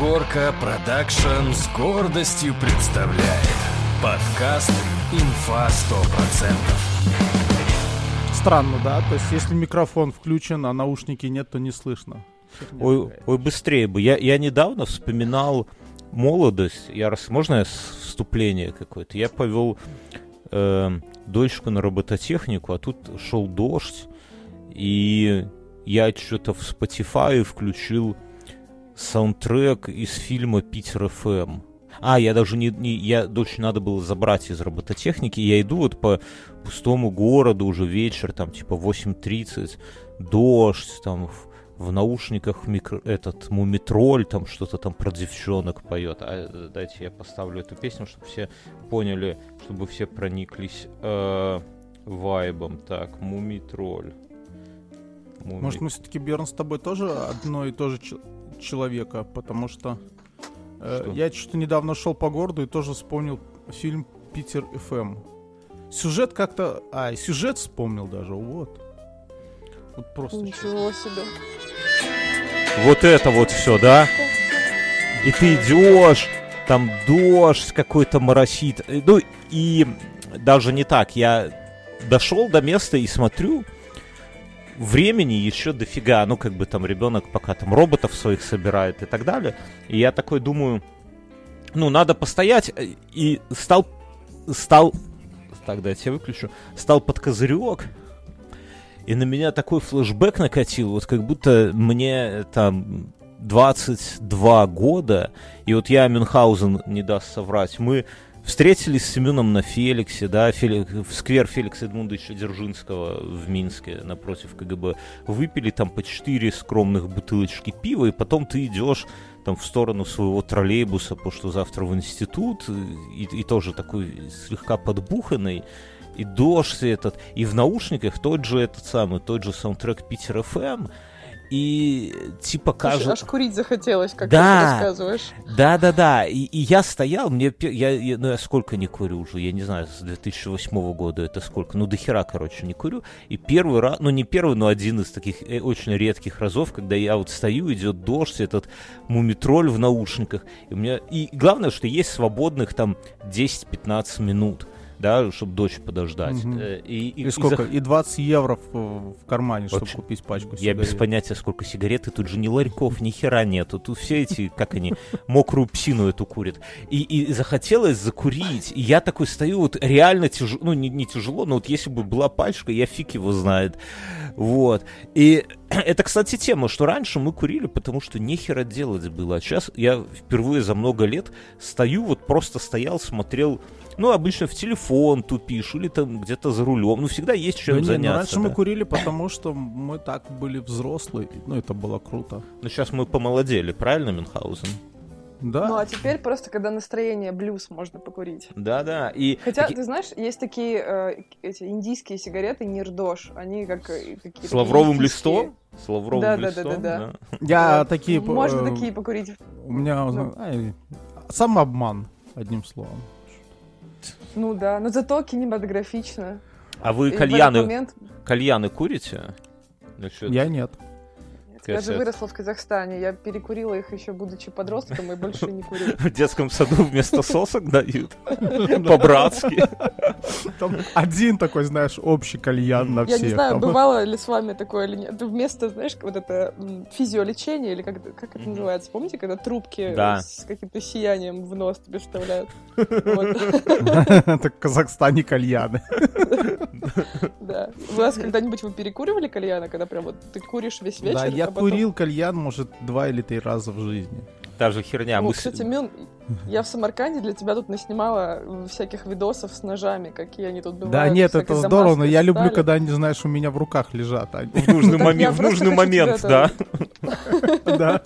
Горка Продакшн с гордостью представляет подкаст «Инфа 100%». Странно, да? То есть, если микрофон включен, а наушники нет, то не слышно. Ой, ой, быстрее бы. Я, я недавно вспоминал молодость. Я раз, можно я вступление какое-то? Я повел э, дочку на робототехнику, а тут шел дождь, и я что-то в Spotify включил саундтрек из фильма «Питер ФМ». А, я даже не, не... Я дочь надо было забрать из робототехники. Я иду вот по пустому городу уже вечер, там типа 8.30, дождь, там в, в наушниках микро, этот мумитроль, там что-то там про девчонок поет. А, дайте я поставлю эту песню, чтобы все поняли, чтобы все прониклись э, вайбом. Так, мумитроль. Муми... Может, мы все-таки, Берн, с тобой тоже одно и то же человека, потому что, э, что? я что-то недавно шел по городу и тоже вспомнил фильм Питер ФМ. Сюжет как-то... А, сюжет вспомнил даже, вот. Вот просто... Ничего себе. Вот это вот все, да? И ты идешь, там дождь какой-то моросит. Ну, и даже не так. Я дошел до места и смотрю, времени еще дофига, ну, как бы там ребенок пока там роботов своих собирает и так далее. И я такой думаю, ну, надо постоять, э, и стал, стал, так, дайте я выключу, стал под козырек, и на меня такой флешбэк накатил, вот как будто мне там 22 года, и вот я Мюнхгаузен не даст соврать, мы Встретились с Семеном на Феликсе, да, Фели... в сквер Феликса Эдмундовича Дзержинского в Минске напротив КГБ. Выпили там по четыре скромных бутылочки пива, и потом ты идешь там в сторону своего троллейбуса, потому что завтра в институт, и, и тоже такой слегка подбуханный, и дождь этот, и в наушниках тот же этот самый, тот же саундтрек Питер ФМ, и типа кажется... Аж курить захотелось, как да, ты рассказываешь. Да, да, да. И, и я стоял, мне я, я, ну я сколько не курю уже, я не знаю, с 2008 года это сколько, ну до хера, короче, не курю. И первый раз, ну не первый, но один из таких э, очень редких разов, когда я вот стою, идет дождь, этот мумитроль в наушниках, и у меня и главное, что есть свободных там 10-15 минут да, чтобы дочь подождать. Угу. И, и, и сколько? И, за... и 20 евро в, в кармане, чтобы Вообще, купить пачку сигарет. Я без понятия, сколько сигарет, и тут же ни ларьков, ни хера нету. Тут все эти, как они, мокрую псину эту курят. И, и захотелось закурить. И я такой стою, вот реально тяжело, ну не, не тяжело, но вот если бы была пачка, я фиг его знает. Вот. И это, кстати, тема, что раньше мы курили, потому что нехера делать было. А сейчас я впервые за много лет стою, вот просто стоял, смотрел ну, обычно в телефон тупишь или там где-то за рулем. Ну, всегда есть чем ну, заняться. Не, ну, раньше да. мы курили, потому что мы так были взрослые. Ну, это было круто. Ну, сейчас мы помолодели, правильно, Мюнхгаузен? Да. Ну а теперь просто, когда настроение блюз, можно покурить. Да, да. И хотя таки... ты знаешь, есть такие э, эти индийские сигареты Нирдош, они как э, какие-то. С лавровым листом. С лавровым да, листом. Да, да, да, да. Я вот. такие. Можно э, такие покурить. У меня ну. самообман одним словом. Ну да, но зато кинематографично. А вы кальяны, момент... кальяны курите? Насчет... Я нет. Я же выросла в Казахстане. Я перекурила их еще будучи подростком и больше не курю. В детском саду вместо сосок дают. По-братски. Там один такой, знаешь, общий кальян на всех. Я не знаю, бывало ли с вами такое или нет. Вместо, знаешь, вот это физиолечение, или как, как это называется? Помните, когда трубки с каким-то сиянием в нос тебе вставляют? Это в Казахстане кальяны. Да. У вас когда-нибудь вы перекуривали кальяны, когда прям вот ты куришь весь вечер? Да, я курил кальян, может, два или три раза в жизни. Та же херня. Ну, Мы... Кстати, Мин, я в Самарканде для тебя тут наснимала всяких видосов с ножами, какие они тут бывают. Да, нет, это здорово, но я люблю, когда они, знаешь, у меня в руках лежат. А в нужный момент, в нужный момент, да. Да.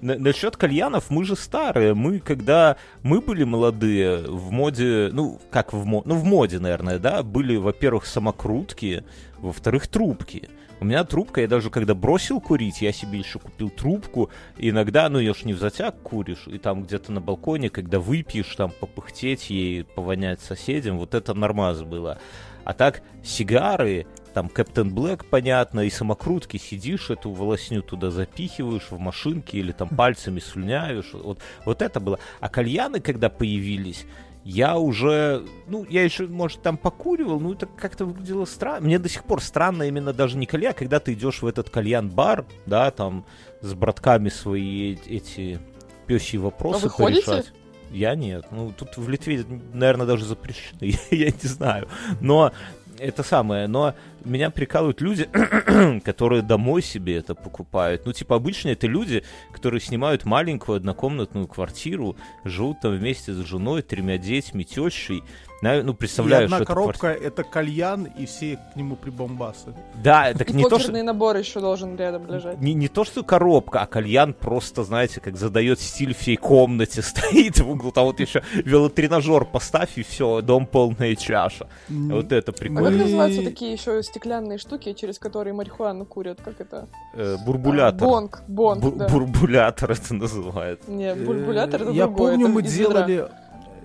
Насчет кальянов, мы же старые. Мы, когда мы были молодые, в моде, ну, как в моде, ну, в моде, наверное, да, были, во-первых, самокрутки, во-вторых, трубки. У меня трубка, я даже когда бросил курить, я себе еще купил трубку. Иногда, ну, ее ж не в затяг куришь, и там где-то на балконе, когда выпьешь, там попыхтеть ей, повонять соседям, вот это нормаз было. А так, сигары, там Кэптен Блэк, понятно, и самокрутки, сидишь, эту волосню туда запихиваешь в машинке или там пальцами слюняешь. Вот, вот это было. А кальяны, когда появились, я уже, ну, я еще, может, там покуривал, ну, это как-то выглядело странно. Мне до сих пор странно именно даже не кальян, когда ты идешь в этот кальян-бар, да, там, с братками свои эти пёсьи вопросы а вы порешать. Ходите? Я нет. Ну, тут в Литве, наверное, даже запрещено. я, я не знаю. Но это самое, но меня прикалывают люди, которые домой себе это покупают. Ну, типа, обычно это люди, которые снимают маленькую однокомнатную квартиру, живут там вместе с женой, тремя детьми, тещей, ну, представляю, и одна что коробка это, это кальян, и все к нему прибомбасы. Да, так и не то, что... набор еще должен рядом лежать. Не, не то, что коробка, а кальян просто, знаете, как задает стиль всей комнате, стоит в углу, там вот еще велотренажер поставь, и все, дом полная чаша. Вот это прикольно. А как называются такие еще стеклянные штуки, через которые марихуану курят? Как это? Э, бурбулятор. А, бонг, бонг, Бу- да. Бурбулятор это называется. Не, бурбулятор это Я другое. помню, мы делали...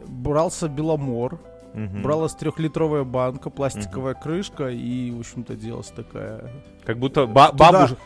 Брался Беломор, Угу. Бралась трехлитровая банка, пластиковая угу. крышка, и, в общем-то, делалась такая... Как будто ба- бабуж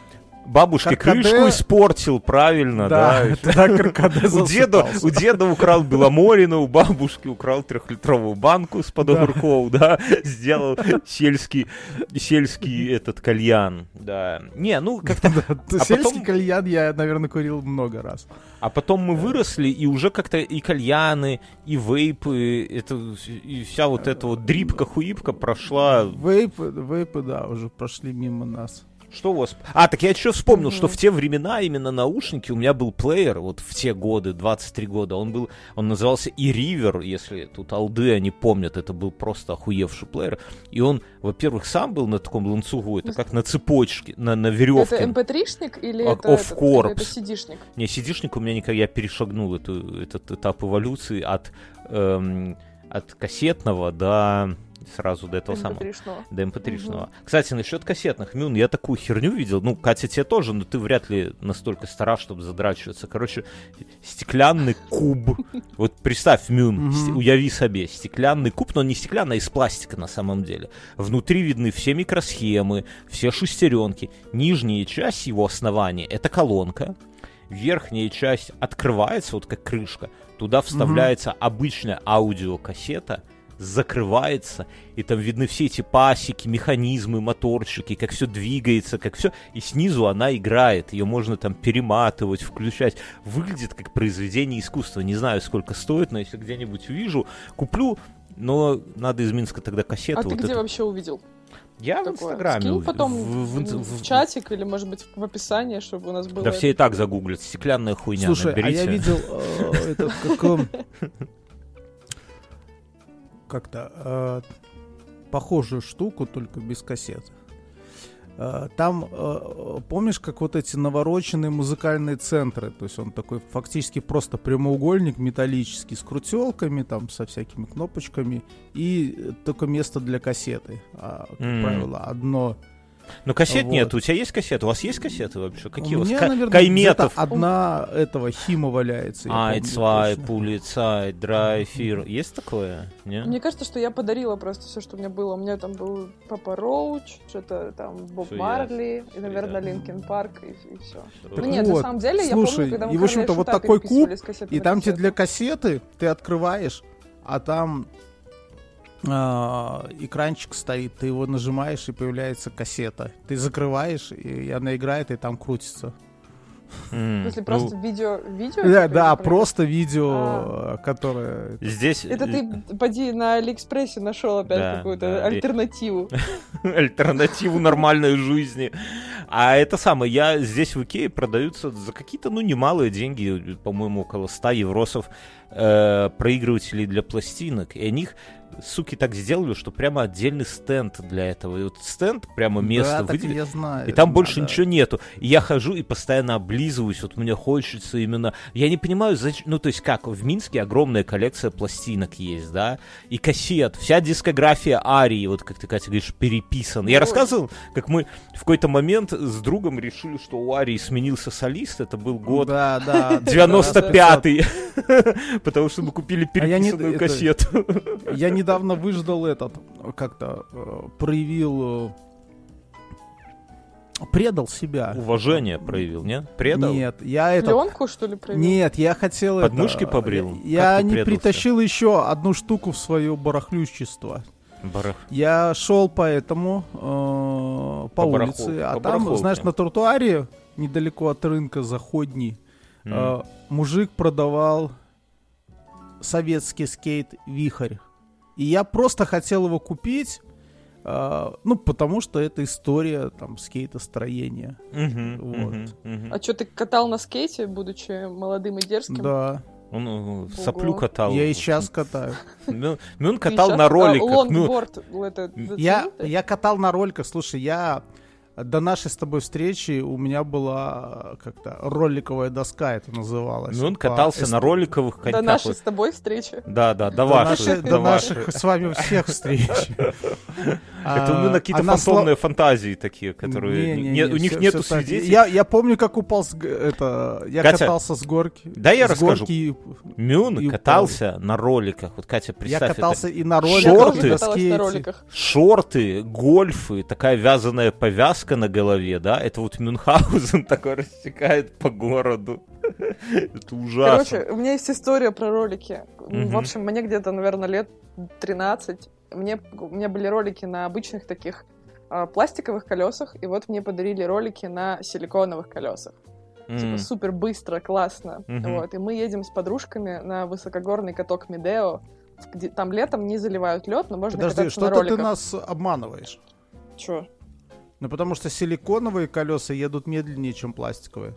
бабушке Каркаде... крышку испортил, правильно, да? Да, у деда, у деда украл Беломорину, у бабушки украл трехлитровую банку с под огурков, да, сделал сельский, сельский этот кальян, да. Не, ну как-то... А сельский кальян я, наверное, курил много раз. А потом мы выросли, и уже как-то и кальяны, и вейпы, это, и вся вот эта вот дрипка-хуипка прошла... Вейпы, вейпы, да, уже прошли мимо нас. Что у вас? А, так я еще вспомнил, mm-hmm. что в те времена именно наушники, у меня был плеер, вот в те годы, 23 года, он был, он назывался и Ривер, если тут алды они помнят, это был просто охуевший плеер. И он, во-первых, сам был на таком ланцугу, это как на цепочке, на, на веревке. Это mp3-шник или а, это, этот, или это CD-шник? Не, CD-шник у меня никогда, я перешагнул эту, этот этап эволюции от, эм, от кассетного до сразу до этого самого. До mp3-шного. Угу. Кстати, насчет кассетных, Мюн, я такую херню видел. Ну, Катя, тебе тоже, но ты вряд ли настолько стара, чтобы задрачиваться. Короче, стеклянный куб. Вот представь, Мюн, уяви себе, стеклянный куб, но не стеклянный, а из пластика на самом деле. Внутри видны все микросхемы, все шестеренки. Нижняя часть его основания — это колонка. Верхняя часть открывается, вот как крышка. Туда вставляется обычная аудиокассета — закрывается, и там видны все эти пасеки, механизмы, моторчики, как все двигается, как все, и снизу она играет, ее можно там перематывать, включать. Выглядит как произведение искусства. Не знаю, сколько стоит, но если где-нибудь увижу, куплю, но надо из Минска тогда кассету. А вот ты где это... вообще увидел? Я Такое. в Инстаграме. Скинь потом в, в, в, в чатик или, может быть, в описании, чтобы у нас было... Да все и так загуглят. Стеклянная хуйня. Слушай, наберите. а я видел э, этот, как как-то э, похожую штуку, только без кассеты. Э, там, э, помнишь, как вот эти навороченные музыкальные центры, то есть он такой фактически просто прямоугольник металлический с крутелками, там со всякими кнопочками и только место для кассеты. А, как mm. правило, одно но кассет вот. нет. У тебя есть кассеты? У вас есть кассеты вообще? Какие у, у вас? Меня, наверное, Кайметов. одна этого хима валяется. Ай, цвай, пулицай, драйфир. Есть такое? Не? Мне кажется, что я подарила просто все, что у меня было. У меня там был Papa Roach, что-то там Боб Марли, и, наверное, Linkin Park, и, и все. Ну нет, вот. на самом деле, Слушай, я помню, когда мы и, в общем-то, вот такой куб, и там тебе для кассеты ты открываешь, а там экранчик стоит, ты его нажимаешь, и появляется кассета. Ты закрываешь, и она играет, и там крутится. Mm, Если ну, просто видео, видео? Да, типа, да, просто видео, а. которое... Здесь... Это ты, поди, на Алиэкспрессе нашел опять да, какую-то да. альтернативу. Альтернативу нормальной жизни. А это самое, я здесь в Икее продаются за какие-то, ну, немалые деньги, по-моему, около 100 евросов э, проигрывателей для пластинок. И о них суки так сделали, что прямо отдельный стенд для этого. И вот стенд, прямо место да, выделили. я знаю. И там больше да. ничего нету. И я хожу и постоянно облизываюсь. Вот мне хочется именно... Я не понимаю, зачем... Ну, то есть как, в Минске огромная коллекция пластинок есть, да? И кассет. Вся дискография Арии, вот как ты, Катя, говоришь, переписана. Я рассказывал, как мы в какой-то момент с другом решили, что у Арии сменился солист. Это был год... Да, да. 95-й. Потому что мы купили а переписанную кассету. Я не недавно выждал этот, как-то э, проявил предал себя. Уважение проявил, нет? Предал? Нет, я это... Пленку, что ли, проявил? Нет, я хотел Подмышки это... побрил? Я не притащил еще одну штуку в свое барахлющество. Барах... Я шел по этому, э, по, по улице, а по там, знаешь, на тротуаре, недалеко от рынка заходний, mm. э, мужик продавал советский скейт «Вихрь». И я просто хотел его купить, Uh, ну, потому что это история там скейтостроения. Uh-huh, вот. uh-huh, uh-huh. А что, ты катал на скейте, будучи молодым и дерзким? Да. Он Ого. соплю катал. Я и сейчас катаю. Ну, он катал на роликах. Лонгборд, я, я катал на роликах. Слушай, я до нашей с тобой встречи у меня была как-то роликовая доска, это называлось. Ну, он катался по... на роликовых коньках. До нашей с тобой встречи. Да, да, до, вашей. До, наших с вами всех встреч. Это у меня какие-то фантомные фантазии такие, которые... У них нету свидетелей. Я помню, как упал с... это. Я катался с горки. Да, я расскажу. Мюн катался на роликах. Вот, Катя, представь. Я катался и на роликах, Шорты, шорты, гольфы, такая вязаная повязка повязка на голове, да, это вот Мюнхгаузен такой растекает по городу. Это ужасно. Короче, у меня есть история про ролики. В общем, мне где-то, наверное, лет 13. Мне, у меня были ролики на обычных таких а, пластиковых колесах, и вот мне подарили ролики на силиконовых колесах. Mm. Типа супер быстро, классно. Mm-hmm. Вот. И мы едем с подружками на высокогорный каток Медео. Где, там летом не заливают лед, но можно Подожди, кататься на роликах. ты нас обманываешь. Чё? Ну, потому что силиконовые колеса едут медленнее, чем пластиковые.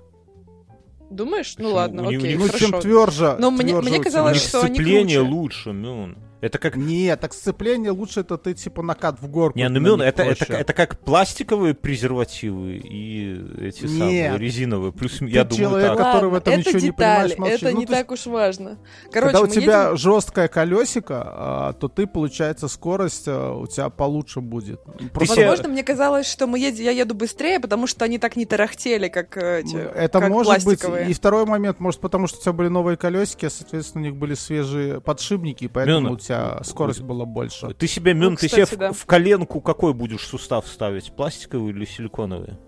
Думаешь? Ну ладно, окей, Ну, чем тверже. Но мне, мне казалось, что они круче. лучше, ну. Это как... Нет, так сцепление лучше это ты типа накат в горку. Не, ну мин, это, это, это как пластиковые презервативы и эти Нет. самые резиновые. Плюс ты я думаю человек, так. который в этом это ничего детали, не понимаешь, молчи. Это ну, не так уж важно. Короче, когда у тебя едем... жесткое колесико, а, то ты, получается, скорость а, у тебя получше будет. Просто... Возможно, мне казалось, что мы едем, я еду быстрее, потому что они так не тарахтели, как эти Это как может быть. И второй момент, может, потому что у тебя были новые колесики, а, соответственно, у них были свежие подшипники, поэтому Мин, у тебя скорость было больше. Ты себе, Мюн, ну, ты себе да. в, в коленку какой будешь сустав ставить? Пластиковый или силиконовый?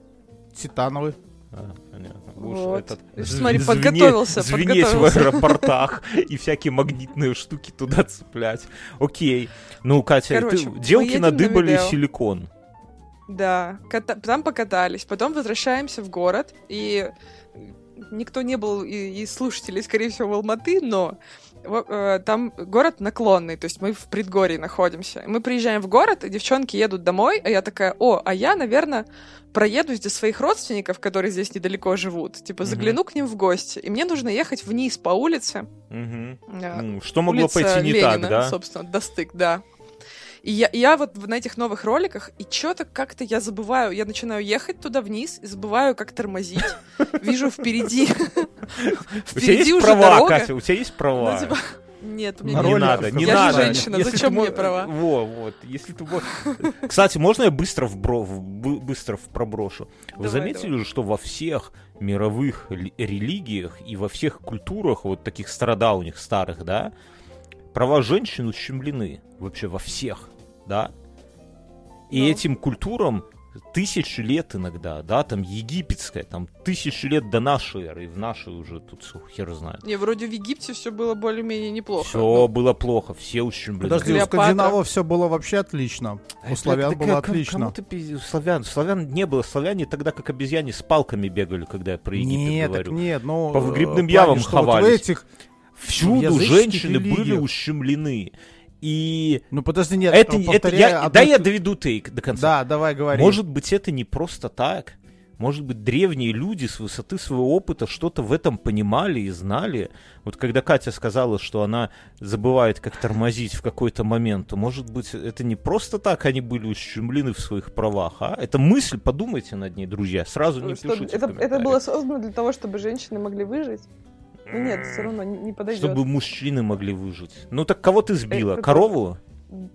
Титановый. А, понятно. Вот. Этот, Смотри, звенеть, подготовился. Звенеть подготовился. в аэропортах и всякие магнитные штуки туда цеплять. Окей. Ну, Катя, Короче, ты, делки надыбали на силикон. Да, ката- там покатались, потом возвращаемся в город, и никто не был из слушателей, скорее всего, в Алматы, но там город наклонный, то есть мы в предгорье находимся. Мы приезжаем в город, и девчонки едут домой, а я такая, о, а я, наверное, проедусь до своих родственников, которые здесь недалеко живут, типа загляну к ним в гости, и мне нужно ехать вниз по улице. Угу. Что могло пойти не Ленина, так, да? собственно, достык, да. И я, я вот на этих новых роликах, и что-то как-то я забываю, я начинаю ехать туда вниз, и забываю, как тормозить. Вижу впереди. Впереди уже права, Катя, у тебя есть права. Ну, типа, нет, у меня не надо, не я надо. Же женщина, если зачем мне права? Во, вот, если ты... Кстати, можно я быстро в, бро... быстро в проброшу? Вы давай, заметили давай. что во всех мировых религиях и во всех культурах, вот таких стародавних, старых, да, права женщин ущемлены вообще во всех да? И ну. этим культурам тысячи лет иногда, да, там египетская, там тысячи лет до нашей эры, и в нашей уже тут хер знает. Не, вроде в Египте все было более-менее неплохо. Все но... было плохо, все ущемлены. Подожди, у скандинавов все было вообще отлично. У славян было отлично. Кому ты славян? Славян не было. Славяне тогда как обезьяне с палками бегали, когда я про Египет нет, говорю. Так нет, ну... По выгребным ямам ховались. Вот этих... Всюду женщины религиях. были ущемлены. И... Ну подожди, нет, это, это я, одну... Да, я доведу тейк до конца. Да, давай говори. Может быть, это не просто так. Может быть, древние люди с высоты своего опыта что-то в этом понимали и знали. Вот когда Катя сказала, что она забывает, как тормозить в какой-то момент, то, может быть, это не просто так они были ущемлены в своих правах, а это мысль, подумайте над ней, друзья, сразу не что, пишите это, это было создано для того, чтобы женщины могли выжить? Ну нет, все равно не, подойдет. Чтобы мужчины могли выжить. Ну так кого ты сбила? Это... Корову?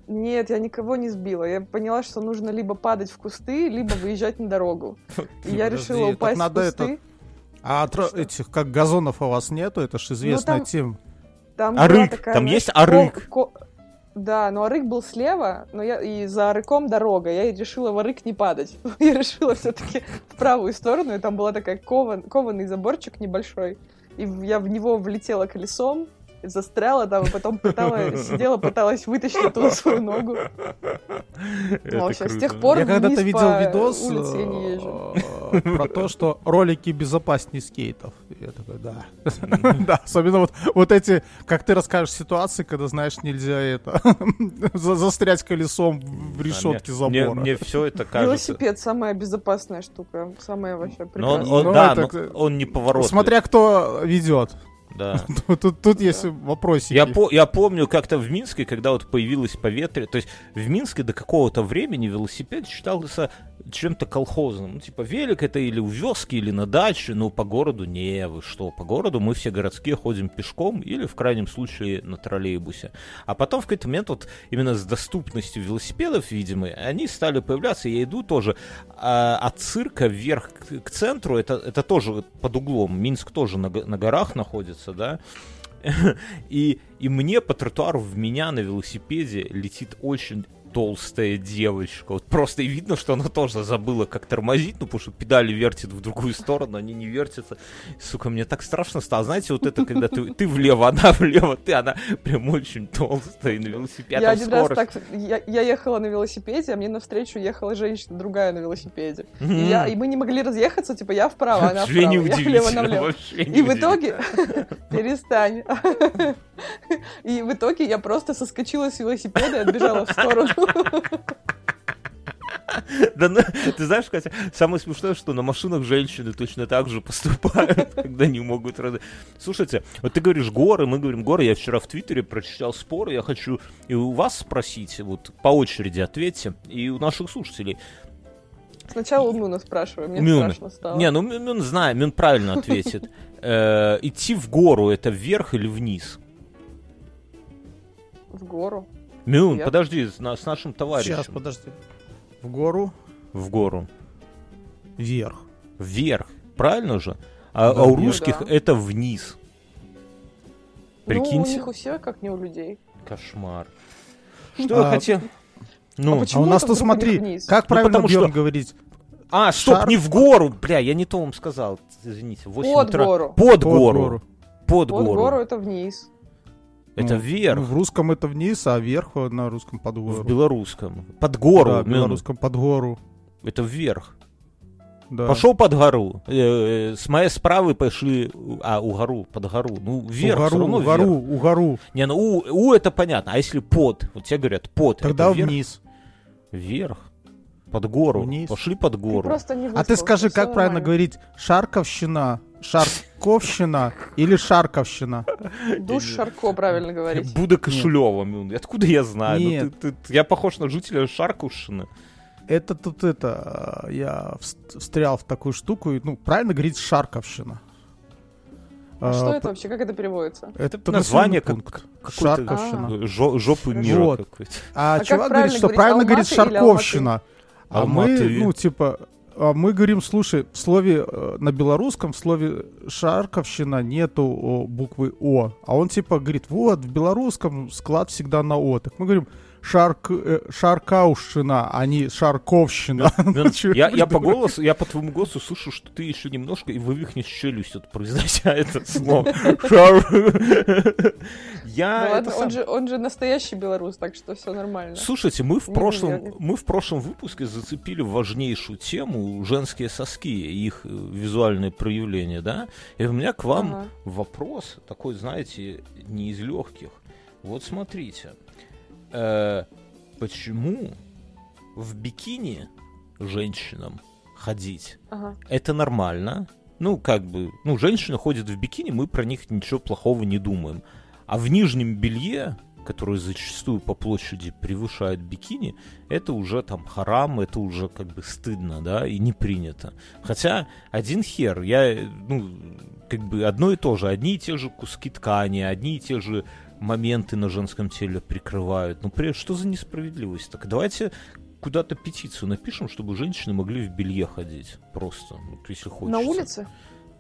Нет, я никого не сбила. Я поняла, что нужно либо падать в кусты, либо выезжать на дорогу. И я решила упасть в кусты. А этих, как газонов у вас нету? Это ж ну, известная тема. Арык, там есть арык. Да, но Арык был слева, но я и за Арыком дорога. Я решила в Арык не падать. Я решила все-таки в правую сторону, и там была такая кован, кованый заборчик небольшой. И я в него влетела колесом, застряла там, и потом пыталась, сидела, пыталась вытащить оттуда свою ногу. Это В общем, с круто. тех пор Я когда-то видел видос э, про то, что ролики безопаснее скейтов. Я такой, да. Да, особенно вот, вот эти, как ты расскажешь, ситуации, когда, знаешь, нельзя это за- застрять колесом в решетке Да, мне- забора. Мне, все это кажется. Велосипед самая безопасная штука, самая вообще Но он, прекрасная. он- Ну, да, это но к- он не поворотливый. Смотря кто ведет. Да. Тут, тут- тут есть вопросики. Я, по- я помню как-то в Минске, когда вот появилось поветрие, то есть в Минске до какого-то времени велосипед считался чем-то колхозным. Ну, типа, велик это или у вёски, или на даче, но по городу не, вы что, по городу мы все городские ходим пешком или, в крайнем случае, на троллейбусе. А потом в какой-то момент вот именно с доступностью велосипедов, видимо, они стали появляться. Я иду тоже а, от цирка вверх к, к центру, это, это тоже под углом. Минск тоже на, на горах находится, да. И, и мне по тротуару в меня на велосипеде летит очень толстая девочка. Вот просто и видно, что она тоже забыла, как тормозить, ну, потому что педали вертит в другую сторону, они не вертятся. Сука, мне так страшно стало. Знаете, вот это, когда ты, ты влево, она влево, ты, она прям очень толстая, и на велосипеде Я один раз скорость. так, я, я ехала на велосипеде, а мне навстречу ехала женщина другая на велосипеде. И, Мгм. я, и мы не могли разъехаться, типа я вправо, она вправо, я влево налево. вообще И в итоге... Перестань. И в итоге я просто соскочила с велосипеда и отбежала в сторону. Да, ну, ты знаешь, Катя, самое смешное, что на машинах женщины точно так же поступают, когда не могут... раз- Слушайте, вот ты говоришь горы, мы говорим горы. Я вчера в Твиттере прочитал споры. Я хочу и у вас спросить, вот по очереди ответьте, и у наших слушателей. Сначала у Мюна спрашиваю, мне Мюна. страшно стало. Не, ну Мюн Мюн знаю, Мюн правильно ответит. Э, Идти в гору это вверх или вниз? В гору. Мюн, Я- подожди, с, с нашим товарищем. Сейчас, подожди. В гору В гору. вверх. Вверх. Правильно же? А, Да, а у русских Да. это вниз. Ну, у Прикиньте. них у всех, как не у людей. Кошмар. Что я А, хотел? Ну, а А у нас тут у смотри, вниз? как Ну, правильно Бьерн что- говорить? а, стоп, шар- не в гору, бля, я не то вам сказал, извините. в 8 Под утра. гору. Под Под гору. гору. Под Под гору. гору это вниз. Это Ну, вверх. ну, в русском это вниз, а вверх на русском под гору. В белорусском. Под гору. Да, в Мюн. белорусском под гору. Это вверх. Да. Пошел под гору. Э, э, с моей справы пошли, а, у гору, под гору. Ну, вверх, у всё гору, равно у гору, вверх. у гору. Не, ну у, у это понятно. А если под? Вот тебе говорят под. Тогда это вверх? вниз. Вверх. Под гору. Вниз. Пошли под Ты гору. не А ты скажи, как правильно нормально. говорить? Шарковщина, Шарковщина или Шарковщина? Душ Шарко правильно говорить. Буда Кошелева. Откуда я знаю? Ну, Нет. ты- ты- я похож на жителя Шаркушина. Это тут это, э, я вс- встрял в такую штуку, и, ну, правильно говорить Шарковщина. А что А, это вообще? Как это переводится? Это название населенный как- пункт. какой-то- Шарковщина. Жо- жопы мира Вот. какой-то. А, А как чувак правильно говорит, что говорить, правильно говорит Шарковщина. А мы, ну, типа, а мы говорим, слушай, в слове э, на белорусском, в слове Шарковщина нету буквы О. А он типа говорит, вот, в белорусском склад всегда на О. Так мы говорим Шарк, э, Шаркаушщина, а не Шарковщина. Я, я по голосу, я по твоему голосу слышу, что ты еще немножко и вывихнешь челюсть, вот, произнося это слово. Шар- Я Ну это ладно, сам- он же, он же настоящий белорус, так что все нормально. Слушайте, мы в Не прошлом, мы в прошлом выпуске зацепили важнейшую тему женские соски и их э, визуальные проявления, да? И у меня к вам Ага. вопрос такой, знаете, не из легких. Вот смотрите, э, почему в бикини женщинам ходить Ага. это нормально? Ну, как бы, ну, женщины ходят в бикини, мы про них ничего плохого не думаем. А в нижнем белье, которое зачастую по площади превышает бикини, это уже там харам, это уже как бы стыдно, да, и не принято. Хотя один хер, я, ну, как бы одно и то же, одни и те же куски ткани, одни и те же моменты на женском теле прикрывают. Ну, при- что за несправедливость? Так давайте куда-то петицию напишем, чтобы женщины могли в белье ходить. Просто, вот, если хочется. На улице?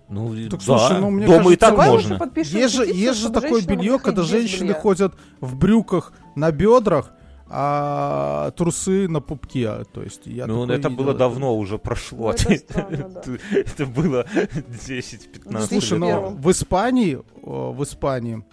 Ну, Так, да. слушай, ну, мне Дома и кажется, так Давай можно. Есть же, есть же такое белье, когда женщины белья. ходят в брюках на бедрах, а трусы на пупке. То есть я Ну, это видел. было давно уже прошло. Ну, это странно, да. Это было 10-15 Слушай, лет. но в Испании, в Испании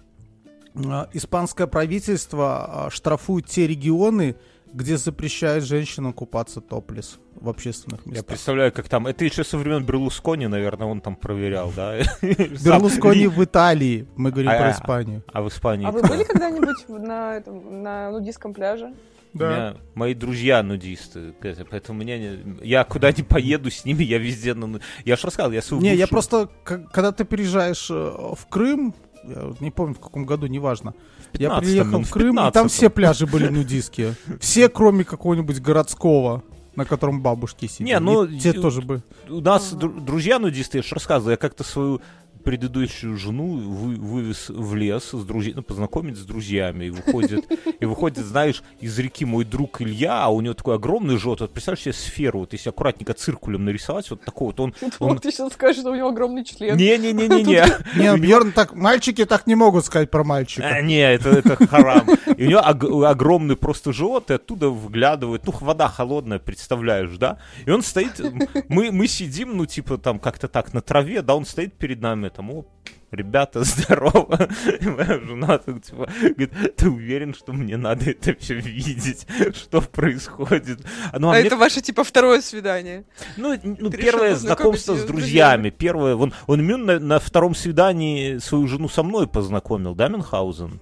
испанское правительство а, штрафует те регионы, где запрещает женщинам купаться топлес в общественных Я местах. представляю, как там... Это еще со времен Берлускони, наверное, он там проверял, да? Берлускони в Италии, мы говорим А, про а, Испанию. А в Испании... А вы были когда-нибудь на, нудистском пляже? У меня мои друзья нудисты, это, поэтому меня не- я куда не поеду с ними, я везде на... ну- Я же рассказал, я свою Не, я просто, к- когда ты приезжаешь э, в Крым, я не помню в каком году, неважно, я 15-м, приехал ну, в в Крым, и там 15-м. все пляжи были нудистские. Все, кроме какого-нибудь городского, на котором бабушки сидят. Не, ну, те тоже бы. У нас друзья нудисты, я же рассказывал, я как-то свою предыдущую жену вы- вывез в лес с друзьями, ну, познакомить с друзьями, и выходит, и выходит, знаешь, из реки мой друг Илья, а у него такой огромный живот, вот представляешь себе сферу, вот если аккуратненько циркулем нарисовать, вот такой вот он... он... Ты сейчас скажешь, что у него огромный член. Не-не-не-не-не. Не, Бьерн, так, мальчики так не могут сказать про А, мальчика. не, это, это харам. И у него ог- огромный просто живот, и оттуда выглядывает, ну, вода холодная, представляешь, да? И он стоит, мы, мы сидим, ну, типа, там, как-то так, на траве, да, он стоит перед нами, о, ребята, здорово. И моя жена, так, типа, говорит, ты уверен, что мне надо это все видеть, что происходит? А, ну, а А мне это ваше, типа, второе свидание. ну, ну Ты первое знакомство с её с друзьями. Первое, он, он именно на, на втором свидании свою жену со мной познакомил, да, Мюнхгаузен?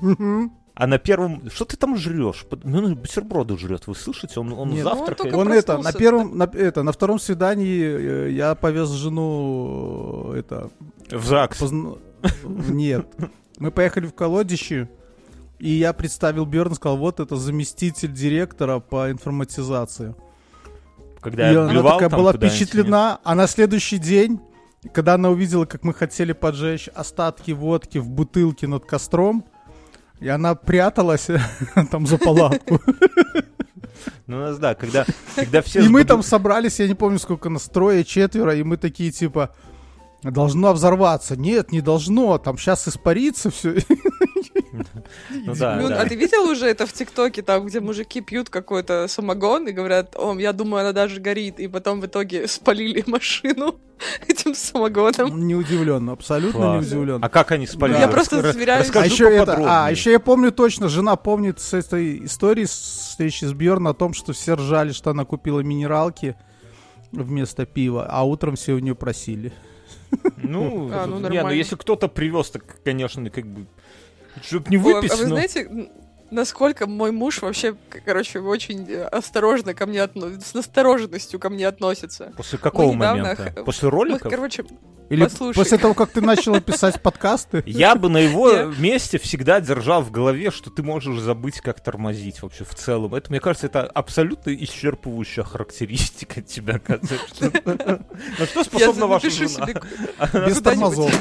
Мгм. А на первом... Что ты там жрешь? Под- Ну, бутерброды жрет, вы слышите? Он, он Нет. Ну, он завтракает. только Он это, на первом, на, это, на втором свидании э, я повез жену, э, это, В ЗАГС. позна- Нет. Мы поехали в колодище, и я представил Бьерн, сказал, вот это заместитель директора по информатизации. Когда и я она такая там была впечатлена, а на следующий день, когда она увидела, как мы хотели поджечь остатки водки в бутылке над костром, и она пряталась там за палатку. Ну, у нас, да, когда, когда все... И мы там собрались, я не помню, сколько нас, трое, четверо, и мы такие, типа, должно взорваться. Нет, не должно, там сейчас испарится все. Ну да, Мюн, да. А ты видел уже это в ТикТоке, там, где мужики пьют какой-то самогон и говорят, о, я думаю, она даже горит, и потом в итоге спалили машину этим самогоном. Не удивлен, абсолютно не Класс. удивлен. А как они спалили? Я просто расскажи А еще это, а, еще я помню точно, жена помнит с этой истории с встречи с Бьерн о том, что все ржали, что она купила минералки вместо пива, а утром все у нее просили. Ну, А, ну, не, ну если кто-то привез, так, конечно, как бы... Чтоб не О, выпить, а вы знаете, насколько мой муж вообще, короче, очень э, осторожно ко мне относится, с настороженностью ко мне относится. После какого недавно момента? После Мы, роликов? короче, Или Послушай. после того, как ты начала писать подкасты? Я бы на его месте всегда держал в голове, что ты можешь забыть, как тормозить вообще в целом. Это, мне кажется, это абсолютно исчерпывающая характеристика тебя. На что я способна ваша жена? Без тормозов.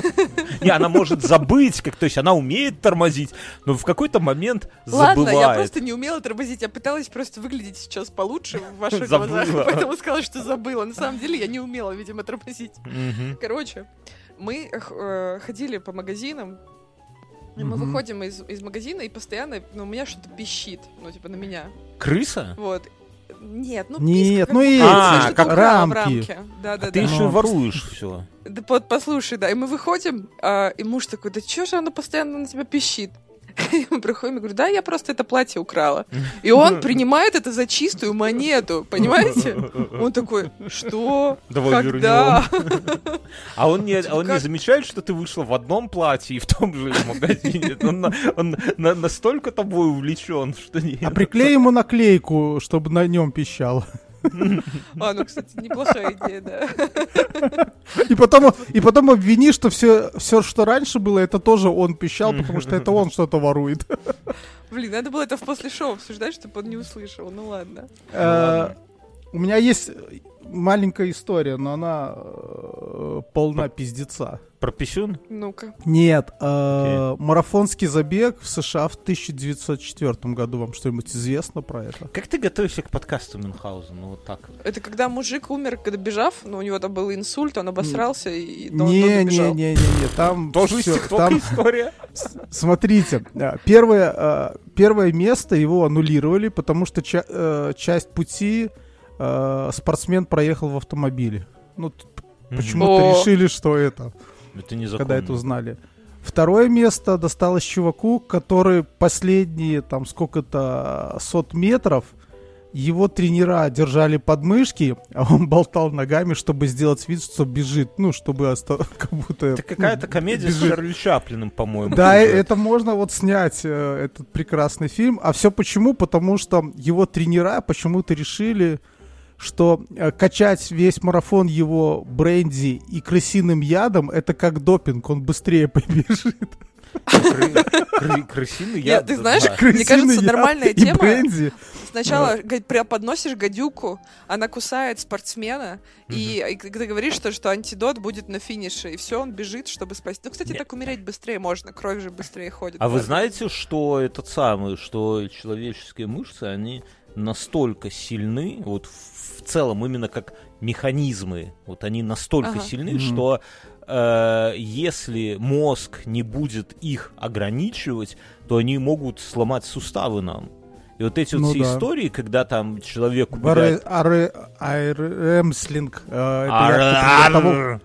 Не, она может забыть, как, то есть она умеет тормозить, но в какой-то момент Ладно, я забывает. просто не умела тормозить. Я пыталась просто выглядеть сейчас получше в ваших глазах, поэтому сказала, что забыла. На самом деле я не умела, видимо, тормозить. Короче, мы э, ходили по магазинам, и мы Мгм. выходим из, из магазина, и постоянно ну, у меня что-то пищит, ну, типа, на меня. Крыса? Вот. Нет, ну Нет, ну и А, как рамки. рамке. Да, да, Ты да. еще и Ну. воруешь все. Да вот послушай, да, и мы выходим, а, и муж такой, да чё же она постоянно на тебя пищит? И мы приходим, я говорю, да, я просто это платье украла. И он принимает это за чистую монету, понимаете? Он такой, что? Давай Когда? А он не, Типа он не замечает, что ты вышла в одном платье и в том же магазине. Он, на- он на- настолько тобой увлечен, что не... А приклей ему наклейку, чтобы на нем пищало. А, ну, кстати, неплохая идея, да. И потом, и потом обвини, что все, все, что раньше было, это тоже он пищал, потому что это он что-то ворует. Блин, надо было это в после шоу обсуждать, чтобы он не услышал. Ну ладно. Э, У меня есть маленькая история, но она э, полна пиздеца. Про писюн? Ну-ка. Нет, э, марафонский забег в США в 1904 году. Вам что-нибудь известно про это? Как ты готовишься к подкасту Мюнхгаузена? Ну, вот так. Это когда мужик умер, когда бежав, ну, у него там был инсульт, он обосрался и до- Не, не, добежал. не, не, не, там Тоже ТикТока там- история. Смотрите, э, первое, э, первое место его аннулировали, потому что ча- э, часть пути э, спортсмен проехал в автомобиле. Ну, почему-то решили, что это, Это не когда это узнали. Второе место досталось чуваку, который последние там сколько-то сот метров его тренера держали подмышки, а он болтал ногами, чтобы сделать вид, что бежит. Ну, чтобы оста- как будто... Это какая-то ну, комедия с бежит. Чарли Чаплиным, по-моему. Да, это можно вот снять, э, этот прекрасный фильм. А все почему? Потому что его тренера почему-то решили, что э, качать весь марафон его бренди и крысиным ядом это как допинг, он быстрее побежит. Кры- кры- Крысиный яд. ты знаешь. Мне кажется, нормальная тема. Сначала прям подносишь гадюку, она кусает спортсмена, и, ты говоришь, что, что антидот будет на финише, и все, он бежит, чтобы спасти. Ну, кстати, так умереть быстрее можно, кровь же быстрее ходит. А вы знаете, что этот самый, что человеческие мышцы, они настолько сильны, вот в, целом именно как механизмы, вот они настолько Ага. сильны, Мгм. что э, если мозг не будет их ограничивать, то они могут сломать суставы нам. И вот эти вот Ну все да. истории, когда там человек э, для того-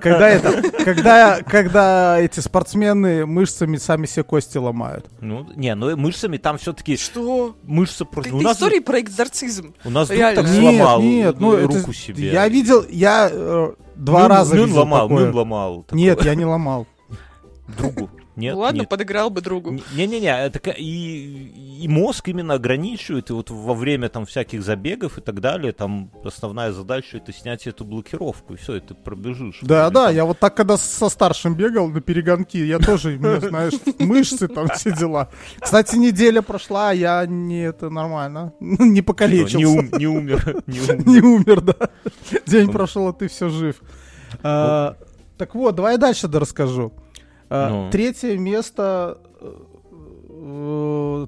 Когда это, когда, когда эти спортсмены мышцами сами себе кости ломают. Ну, не, ну мышцами там все-таки Что? мышцы просто... Какие-то истории про экзорцизм. у нас друг так сломал нет, ну руку себе. я видел, я э, два раза видел ломал, такое. Ломал. Нет, я не ломал. Другу. Нет, Ну ладно, нет. подыграл бы другу. Не-не-не, это ка- и, и мозг именно ограничивает, и вот во время там всяких забегов и так далее, там основная задача это снять эту блокировку, и все, это пробежишь. Да, да, там- я вот так, когда со старшим бегал на перегонки, я тоже, знаешь, мышцы там все дела. Кстати, неделя прошла, а я не это нормально, не покалечился. не, ум- не умер, не умер. Не умер, да. День прошел, а ты все жив. А, Так вот, давай дальше да расскажу. А, Ну. Третье место. э, э,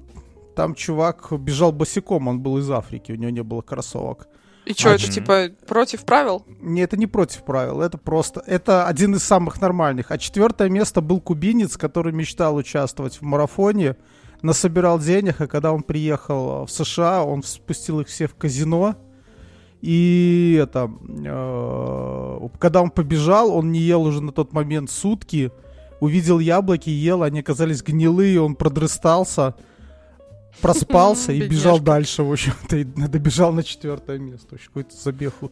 Там чувак бежал босиком, он был из Африки, у него не было кроссовок. И что, это Мгм. типа против правил? Не, это не против правил, это просто... Это один из самых нормальных. А четвертое место был кубинец, который мечтал участвовать в марафоне, насобирал денег, а когда он приехал в США, он спустил их все в казино. И это... э, когда он побежал, он не ел уже на тот момент сутки, увидел яблоки, ел, они оказались гнилые, он продрыстался, проспался и бежал дальше, в общем-то, и добежал на четвертое место. Вообще, Какой-то забегу.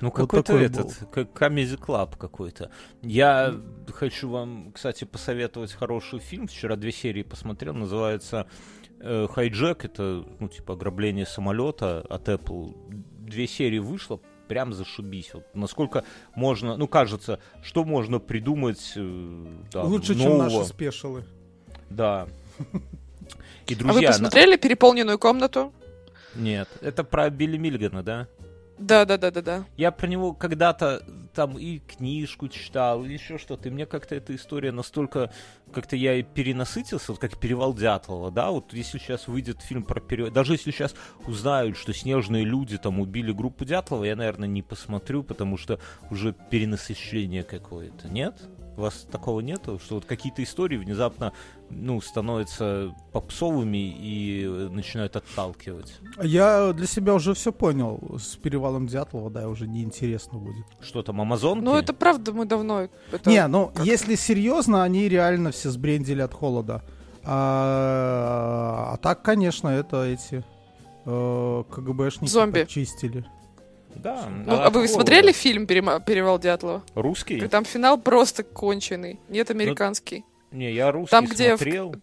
Ну, Вот какой-то такой этот, как Comedy Club какой-то. Я хочу вам, кстати, посоветовать хороший фильм. Вчера две серии посмотрел, называется э, «Хайджек». Это, ну, типа, ограбление самолета от Apple. Две серии вышло, прям зашибись. Вот насколько можно, ну, кажется, что можно придумать э, там, Лучше, чем нового. наши спешилы. Да. И, а вы друзья, на- посмотрели переполненную комнату? Нет, это про Билли Миллигана, да? Да, да, да, да, да. Я про него когда-то там и книжку читал, или еще что-то. И мне как-то эта история настолько... Как-то я и перенасытился, вот как «Перевал Дятлова», да? Вот если сейчас выйдет фильм про перевал... Даже если сейчас узнают, что снежные люди там убили группу Дятлова, я, наверное, не посмотрю, потому что уже перенасыщение какое-то. Нет? У вас такого нету? Что вот какие-то истории внезапно, ну, становятся попсовыми и э, начинают отталкивать. Я для себя уже все понял. С перевалом Дятлова, да, уже неинтересно будет. Что там, Амазонки? Ну, это правда, мы давно... это- Не, ну, как- если серьезно, они реально все сбрендили от холода. А, а так, конечно, это эти э, КГБшники Зомби. чистили. Да. Ну, а вы смотрели фильм «Перема- «Перевал Дятлова»? Русский? Там финал просто конченый. Нет, американский. Не, я русский Там, где в- смотрел.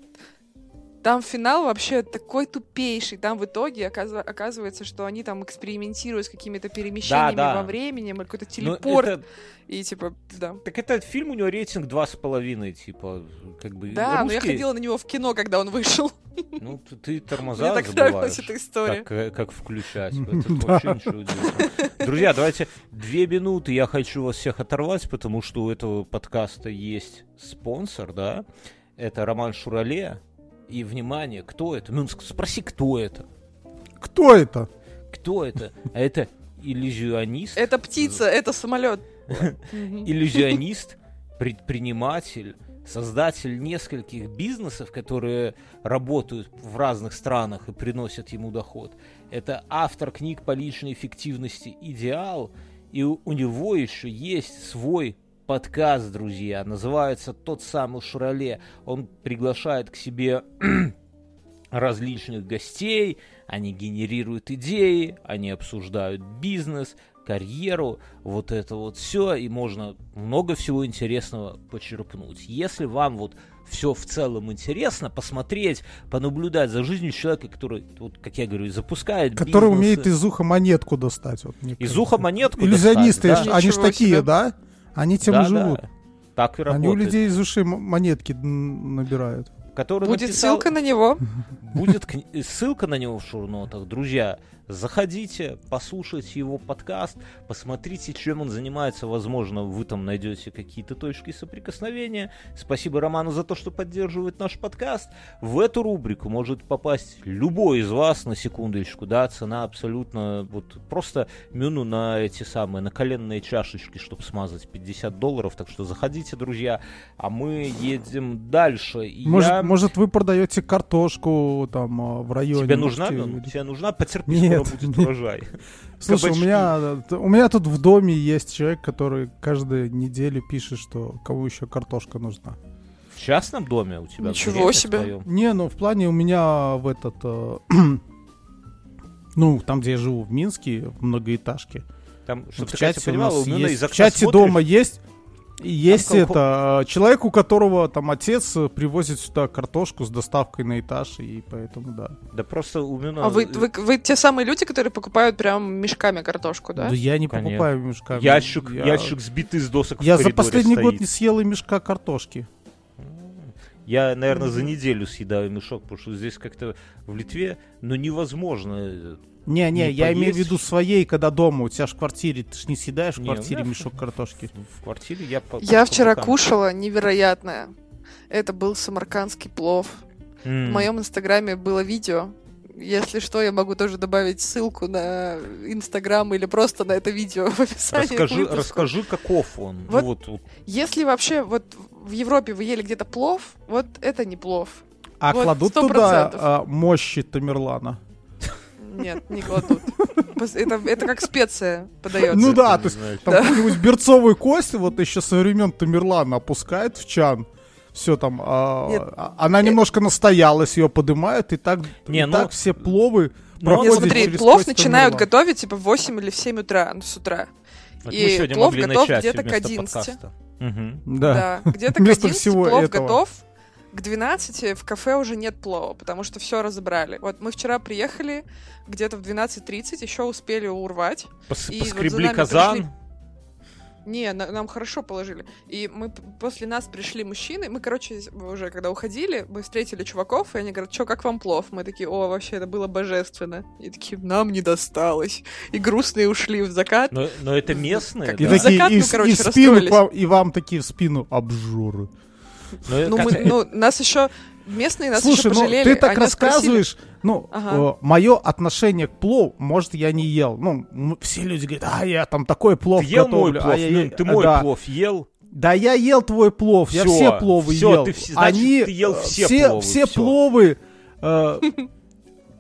Там финал вообще такой тупейший. Там в итоге оказывается, что они там экспериментируют с какими-то перемещениями да. во времени, или какой-то Ну, телепорт. это- И типа, да. так этот фильм у него рейтинг два с половиной, типа, как бы. Да, но я русский- ходила на него в кино, когда он вышел. Ну, ты, ты тормоза Мне так забываешь, нравилась эта история. Как, э, как включать. Это вообще ничего удивительного. Друзья, давайте две минуты. Я хочу вас всех оторвать, потому что у этого подкаста есть спонсор, да? Это Роман Шурале. И, внимание, кто это? Ну, спроси, кто это? Кто это? Кто это? А это иллюзионист. Это птица, это самолет. Иллюзионист, предприниматель, создатель нескольких бизнесов, которые работают в разных странах и приносят ему доход. Это автор книг по личной эффективности «Идеал», и у, него еще есть свой подкаст, друзья, называется «Тот самый Шурале». Он приглашает к себе различных гостей, они генерируют идеи, они обсуждают бизнес, карьеру, вот это вот все, и можно много всего интересного почерпнуть. Если вам вот все в целом интересно, посмотреть, понаблюдать за жизнью человека, который, вот, как я говорю, запускает Который бизнесы. умеет из уха монетку достать. Вот, из уха монетку Иллюзионисты, достать, да. они же такие, да? Они тем да, и живут. Да. Так и Они работает. у людей из ушей монетки набирают. Который Будет написал... ссылка на него. Будет кни... ссылка на него в шурнотах. Друзья, заходите, послушайте его подкаст, посмотрите, чем он занимается. Возможно, вы там найдете какие-то точки соприкосновения. Спасибо Роману за то, что поддерживает наш подкаст. В эту рубрику может попасть любой из вас на секундочку. Да, цена абсолютно вот просто мюну на эти самые на коленные чашечки, чтобы смазать 50 долларов. Так что заходите, друзья, а мы едем дальше. И Может, я... может вы продаете картошку там а, в районе? Тебе нужна, можете-? Тебе нужна? Потерпи, Нет, скоро будет нет. урожай. Слушай, у меня, у меня тут в доме есть человек, который каждую неделю пишет, что кому еще картошка нужна. В частном доме у тебя? Ничего себе. твоем? Не, ну в плане у меня в этот, э, ну там, где я живу в Минске, в многоэтажке. Там, чтобы в чате у нас у Мюна из есть, в чате смотришь, дома есть есть это э, человек, у которого там отец э, привозит сюда картошку с доставкой на этаж, и поэтому да. Да просто у Мюна... А вы, вы, вы те самые люди, которые покупают прям мешками картошку, да? Да я не Конечно. покупаю мешками. Ящик, Я- ящик сбитый с досок в Я за последний год стоит. не съел и мешка картошки. Я, наверное, за неделю съедаю мешок, потому что здесь как-то в Литве, ну, невозможно. Э, Не-не, Не я имею в поесть. виду своей, когда дома, у тебя же в квартире, ты ж не съедаешь в Не, квартире меня мешок картошки. В, в квартире я по- Я по вчера бокам. кушала невероятное. Это был самаркандский плов. М. В моем инстаграме было видео. Если что, я могу тоже добавить ссылку на инстаграм или просто на это видео в описании. Расскажи, расскажи, каков он. Ну, Вот вот, вот. Если вообще вот в Европе вы ели где-то плов, вот это не плов. А Вот, кладут сто туда процентов. а, мощи Тамерлана. Нет, не кладут. Это, это как специя подается. Ну да, то есть там какую-нибудь берцовую кость вот еще со времен Тамерлана опускают в чан. Все там, а, Нет. а- она немножко настоялась, ее поднимают, и так, Не, и ну- так все пловы Ну, проходят Нет, смотри, через плов начинают Тамерлана. готовить типа в 8 или в 7 утра, ну, с утра. Вот И мы сегодня плов могли готов где-то к вместо 11. подкаста. Мгм. Да. Да, где-то к Вместо 11 всего плов этого. готов. К 12 в кафе уже нет плова, потому что все разобрали. Вот мы вчера приехали где-то в 12.30, еще успели урвать. Пос- И вот Поскребли нами казан. пришли- Не, на- нам хорошо положили. И мы после нас пришли мужчины. Мы, короче, уже когда уходили, мы встретили чуваков, и они говорят, что, как вам плов? Мы такие, о, вообще, это было божественно. И такие, нам не досталось. И грустные ушли в закат. Но, но это местные, Как И да? за- такие, закат, и, ну, короче, и спину к вам- и вам такие в спину обжоры. Ну, как- мы, ну, нас еще местные нас еще Слушай, ну пожалели. ты так Они нас спросили- рассказываешь, ну, Ага. мое отношение к плову, может, я не ел. Ну, все люди говорят, а я там такой плов Ты ел мой готовлю. плов, а я- Мюн, ты мой да. плов ел? Да я ел твой плов, я Всё, все пловы всё, ел. ты значит, Они ты ел э, все все, пловы, все всё. пловы э,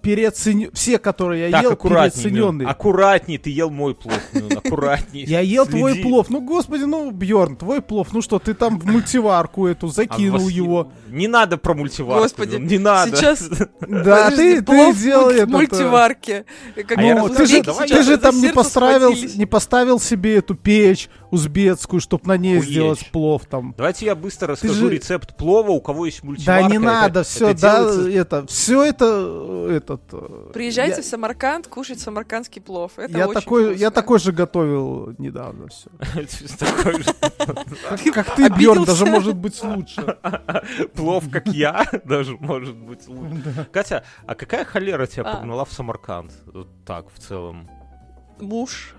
переоценю- все, которые я Так, ел, аккуратней, переоцененные. аккуратней, ты ел мой плов, Мюн, аккуратней. Я ел твой плов. Ну, господи, ну, Бьорн, твой плов. Ну что, ты там в мультиварку эту А закинул вас- его. Не надо про мультиварку, Господи, не надо. сейчас- Да, ты, делал в это. мультиварке. Как А Ну, ты же, там не поставил себе эту печь, узбекскую, чтобы на ней Хуечь. сделать плов там. Давайте я быстро расскажу же- рецепт плова, у кого есть мультиварка. Да не это- надо, это все, да, делается- это, все это, этот. э, Приезжайте я- в Самарканд кушать самаркандский плов. Это я очень такой, я вкусно. такой же готовил недавно все. Как ты, обиделся? даже может быть лучше. Плов, как я, даже может быть лучше. Катя, а какая холера тебя А. погнала в Самарканд? Вот так, в целом. Муж.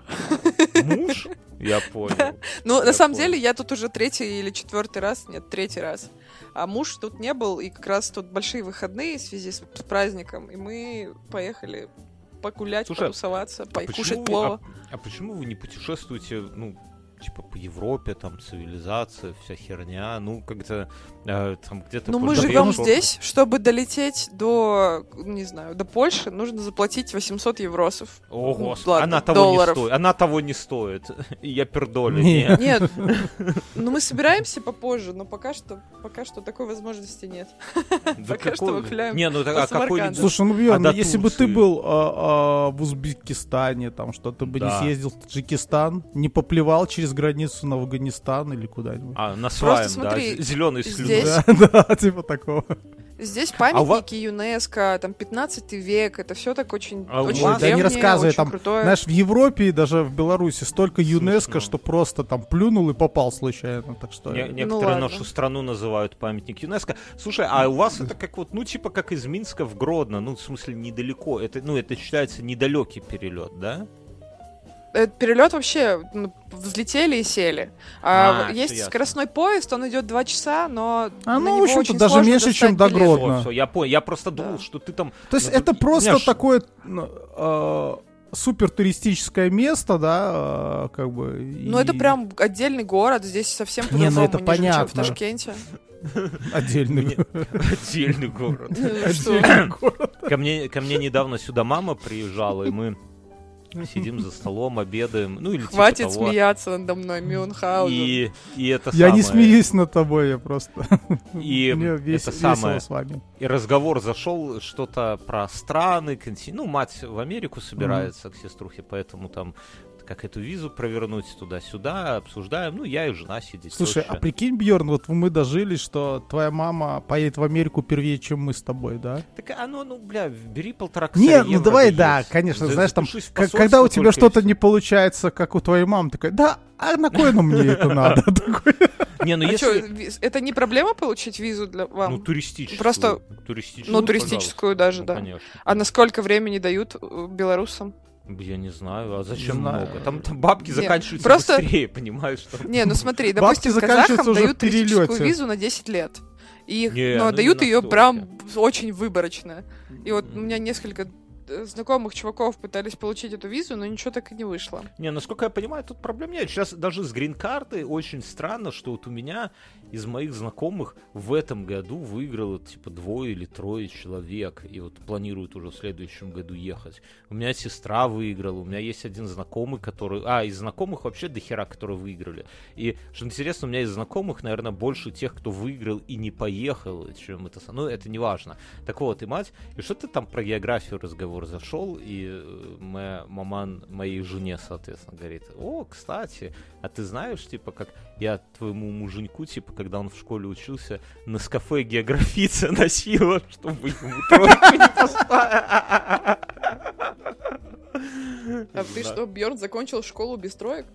Муж? Я понял. Ну, на самом деле, я тут уже третий или четвертый раз, нет, третий раз. А муж тут не был, и как раз тут большие выходные в связи с, праздником, и мы поехали погулять, Слушай, потусоваться, А покушать почему плова. А, а почему вы не путешествуете, ну, типа по Европе, там цивилизация, вся херня, ну как-то э, там где-то. Ну, мы живем пешком. здесь, чтобы долететь до, не знаю, до Польши, нужно заплатить 800 евросов. О, Ну, господи, ладно, она того долларов. не стоит. Она того не стоит. Я пердолю. Не. не. Нет, ну мы собираемся попозже, но пока что, пока что такой возможности нет. Да Пока что какой- выхваляем Не, ну а какой. Слушай, ну, Бьорн, А до если бы ты был а, а, в Узбекистане, там, что ты бы Да. не съездил в Таджикистан, не поплевал через границу на Афганистан или куда-нибудь. А, на смотри, да, зеленый слюной. здесь- Да, да, типа такого. Здесь А памятники ЮНЕСКо, там 15 век, это все так очень, А очень вас- Да не древнее, рассказывай, очень там, крутое. Знаешь, в Европе и даже в Беларуси столько ЮНЕСКо, Смешно. что просто там плюнул и попал случайно. Так что... Не- некоторые ладно. нашу страну называют памятник ЮНЕСКо. Слушай, а у вас это как вот, ну, типа как из Минска в Гродно, ну, в смысле, недалеко. Это, ну, это считается недалекий перелет, да? Этот перелет вообще ну, взлетели и сели. А, А, есть ясно. скоростной поезд, он идет два часа, но А, на ну, него в общем-то, очень даже меньше, чем до. Гродно. Ладно. всё, я понял. Я просто думал, Да. что ты там... То есть Ну, это просто меня такое ну, э, супер туристическое место, да, э, как бы. Ну, это прям отдельный город, здесь совсем Не, ну, по-другому, это нежели, чем в понятно. Ташкенте. отдельный. Город. Отдельный город. Ко мне, ко мне недавно сюда мама приезжала, и мы сидим за столом, обедаем, ну или типа Хватит того. смеяться надо мной, Мюнхгаузен. И, и это Я не самое- смеюсь над тобой, я просто. И Мне вес- это самое. с вами. И разговор зашел что-то про страны, конти- ну, мать в Америку собирается к сеструхе, поэтому там как эту визу провернуть туда-сюда, обсуждаем. Ну, я и жена сидит. Слушай, теща. а прикинь, Бьорн, вот мы дожили, что твоя мама поедет в Америку первее, чем мы с тобой, да? Так, а ну, ну, бля, бери полтора Не, ну давай, да да, есть. конечно, За- знаешь, там, когда у тебя что-то не получается, как у твоей мамы, такая, да, а на кой оно мне это надо? Не, ну А если... это не проблема получить визу для вам? Ну, туристическую. Просто- туристическую. Ну, ну, туристическую даже, пожалуйста. да. Ну, конечно. А на сколько времени дают э, белорусам? Я не знаю, а зачем знаю. много? Там, там бабки Не, заканчиваются просто- быстрее, понимаешь? Там... Не, ну смотри, Бабки допустим, заканчиваются казахам уже дают туристическую визу на 10 лет. И, Не, но ну дают ее прям очень выборочно. И вот у меня несколько э, знакомых чуваков пытались получить эту визу, но ничего так и не вышло. Не, насколько я понимаю, тут проблем нет. Сейчас даже с грин-картой очень странно, что вот у меня из моих знакомых в этом году выиграло типа двое или трое человек, и вот планируют уже в следующем году ехать. У меня сестра выиграла, у меня есть один знакомый, который... А, из знакомых вообще дохера, которые выиграли. И, что интересно, у меня из знакомых, наверное, больше тех, кто выиграл и не поехал, чем это... Ну, это не важно. Так вот, и мать... И что ты там про географию разговор зашел, и э, моя маман моей жене, соответственно, говорит, о, кстати, а ты знаешь, типа, как я твоему муженьку, типа, когда он в школе учился, на скафе географица носила, чтобы ему тройку не. А ты что, Бьорн закончил школу без троек?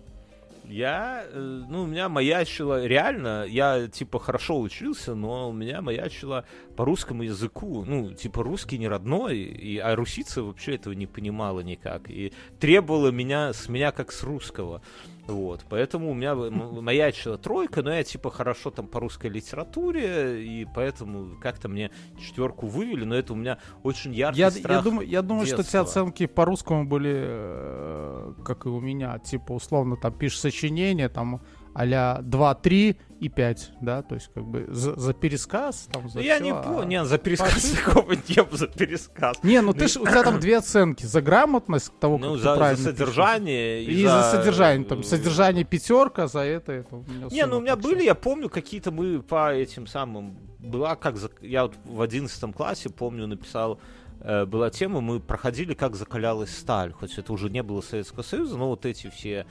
Я, э, ну, у меня маячило, реально, я, типа, хорошо учился, но у меня маячило по русскому языку, ну, типа, русский не родной, и, а русица вообще этого не понимала никак, и требовала меня, с меня как с русского, вот, поэтому у меня маячила тройка, но я, типа, хорошо там по русской литературе, и поэтому как-то мне четверку вывели, но это у меня очень яркий Я, страх. я думаю, я думаю, что детства. оценки по русскому были, э, как и у меня, типа, условно, там пишешь сочинение, там, а-ля 2, 3 и 5, да, то есть, как бы, за, за пересказ, там, за Ну, я всё, не а- понял, не, за пересказ ошибка? такого не за пересказ. Не, ну ты ж, у тебя там две оценки, за грамотность того, как Ну, ты за, за правильно пишешь. содержание И, за содержание, э, там, содержание пятерка, за это, это Не, ну у меня были, я помню, какие-то мы по этим самым... Была как... за- Я вот в одиннадцатом классе, помню, написал э, была тема, мы проходили, как закалялась сталь, хоть это уже не было Советского Союза, но вот эти все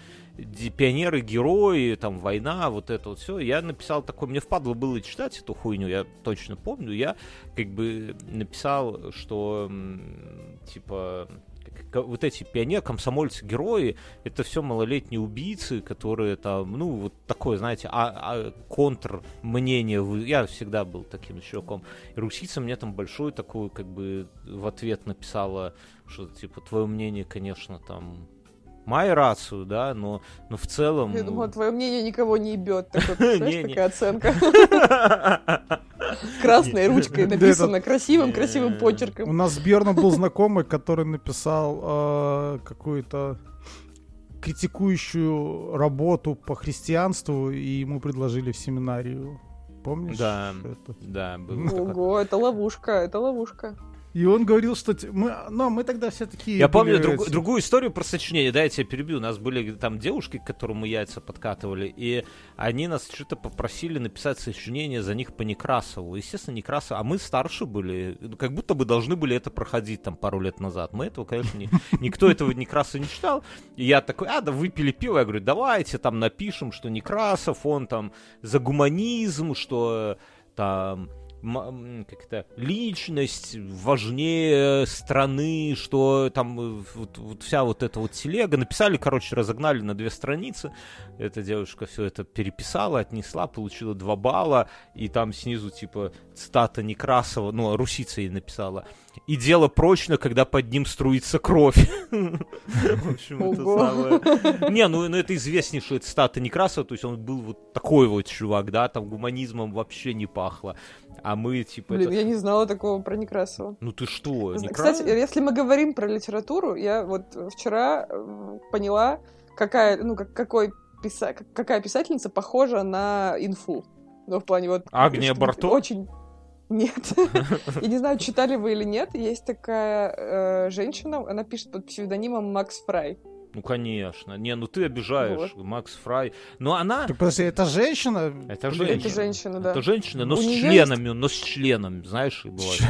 пионеры, герои, там, война, вот это вот все. Я написал такой, мне впадло было читать эту хуйню, я точно помню. Я как бы написал, что типа вот эти пионеры, комсомольцы, герои, это все малолетние убийцы, которые там, ну, вот такое, знаете, а, а контр мнение. Я всегда был таким чуваком. И русица мне там большой такой, как бы, в ответ написала, что, типа, твое мнение, конечно, там мою рацию, да, но, но в целом... Я думала, твое мнение никого не ебет. Такая оценка. Красной ручкой написано красивым, красивым почерком. У нас с Берном был знакомый, который написал э, какую-то критикующую работу по христианству, и ему предложили в семинарию. Помнишь? Да, это? да. Ого, это ловушка, это ловушка. И он говорил, что мы, но мы тогда все такие. Я помню друг, другую историю про сочинение. Да, я тебя перебью. У нас были там девушки, к которым мы яйца подкатывали, и они нас что-то попросили написать сочинение за них по Некрасову. Естественно, Некрасов, а мы старше были, как будто бы должны были это проходить там пару лет назад. Мы этого, конечно, не, никто этого Некрасова не читал. И я такой, а, да выпили пиво. Я говорю, давайте там напишем, что Некрасов, он там за гуманизм, что там как это, личность важнее страны, что там э, вот, вот вся вот эта вот телега. Написали, короче, разогнали на две страницы. Эта девушка все это переписала, отнесла, получила два балла, и там снизу типа цитата Некрасова, ну, русица ей написала. И дело прочно, когда под ним струится кровь. В общем, это самое... Не, ну, ну это известнейшая цитата Некрасова, то есть он был вот такой вот чувак, да, там гуманизмом вообще не пахло. А мы, типа... Блин, это... я не знала такого про Некрасова. Ну ты что, Некрасов? Кстати, если мы говорим про литературу, я вот вчера э, поняла, какая, ну, как, какой писа... какая писательница похожа на инфу. Ну, в плане вот... Агния Барто? Очень... Нет. Я не знаю, читали вы или нет. Есть такая э, женщина, она пишет под псевдонимом Макс Фрай. Ну, конечно. Не, ну ты обижаешь. Вот. Макс Фрай. Но она... Так, подожди, это женщина? Это женщина. Это женщина, да. Это женщина, но У с членами, есть... но с членом, знаешь, бывает.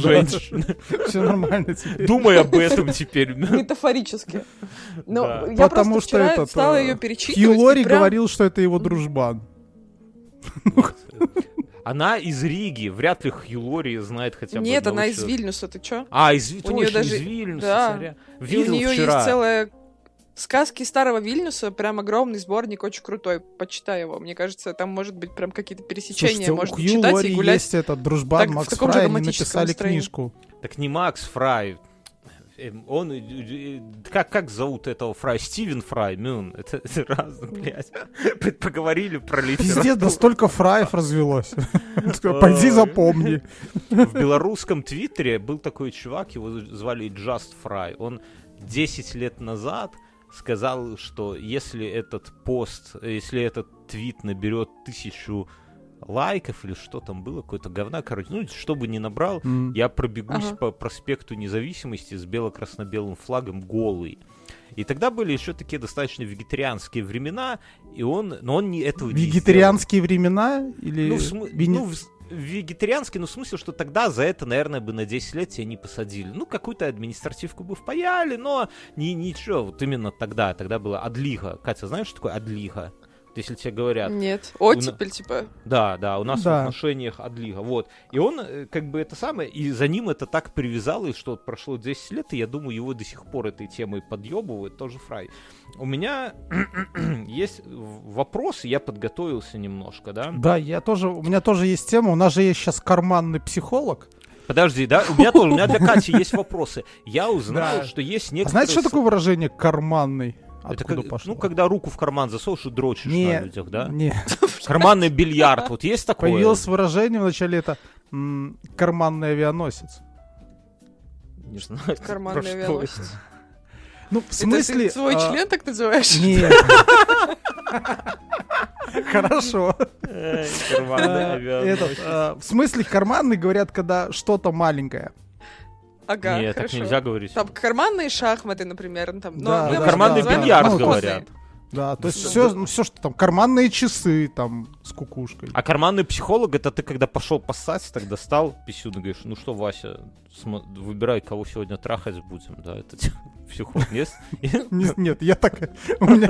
Женщина. Все нормально теперь. Думай об этом теперь. Метафорически. Но я Потому что это стала ее перечитывать. Хью Лори говорил, что это его дружбан. Она из Риги, вряд ли Хьюлори знает хотя бы Нет, она из Вильнюса, ты чё? А, из, У точно, даже... из Вильнюса, да. царя. Видел у нее вчера. есть целая Сказки старого Вильнюса, прям огромный сборник, очень крутой. Почитай его. Мне кажется, там может быть прям какие-то пересечения. Слушайте, Можно у читать Лори и гулять. есть этот дружбан так, Макс Фрай, они написали настроении. книжку. Так не Макс Фрай, он, как, как зовут этого Фрай? Стивен Фрай, Мюн, это, это разно, блядь. Поговорили про литературу. Пиздец, да столько фраев развелось. Пойди запомни. В белорусском твиттере был такой чувак, его звали Just Fry. Он 10 лет назад сказал, что если этот пост, если этот твит наберет тысячу лайков или что там было, какое-то говна, короче, ну, чтобы не набрал, mm. я пробегусь ага. по проспекту независимости с бело-красно-белым флагом голый. И тогда были еще такие достаточно вегетарианские времена, и он, но он не этого Вегетарианские не времена? Или... Ну, в см... Вене... ну, в... вегетарианский, ну, в смысле, что тогда за это, наверное, бы на 10 лет тебя не посадили. Ну, какую-то административку бы впаяли, но не, ничего, вот именно тогда, тогда было адлиха. Катя, знаешь, что такое адлиха? Если тебе говорят. Нет, оттепель, у... типа. Да, да, у нас да. в отношениях Адлига, вот. И он, э, как бы, это самое, и за ним это так привязалось, что прошло 10 лет, и я думаю, его до сих пор этой темой подъебывают, тоже фрай. У меня есть вопрос, я подготовился немножко, да? Да, я тоже, у меня тоже есть тема, у нас же есть сейчас карманный психолог. Подожди, да? У меня тоже, у меня для Кати есть вопросы. Я узнал, что есть некоторые... А знаете, что такое выражение «карманный»? Это как, пошло? Ну, когда руку в карман засовываешь и дрочишь не, на людях, да? Нет. Карманный бильярд, вот есть такое? Появилось выражение вначале это карманный авианосец. Не знаю. Карманный авианосец. Ну, в смысле... Это ты свой а... член так называешь? Нет. Хорошо. А, в смысле карманный говорят, когда что-то маленькое. Ага, Нет, хорошо. так нельзя говорить. Там карманные шахматы, например. Там, да, ну, да, карманный да, бильярд да, говорят. Да, то есть все, ну, все, что там, карманные часы там с кукушкой. А карманный психолог, это ты когда пошел поссать, тогда стал писюн и говоришь, ну что, Вася, выбирай, кого сегодня трахать будем, да, это психолог, нет? Нет, я так, у меня,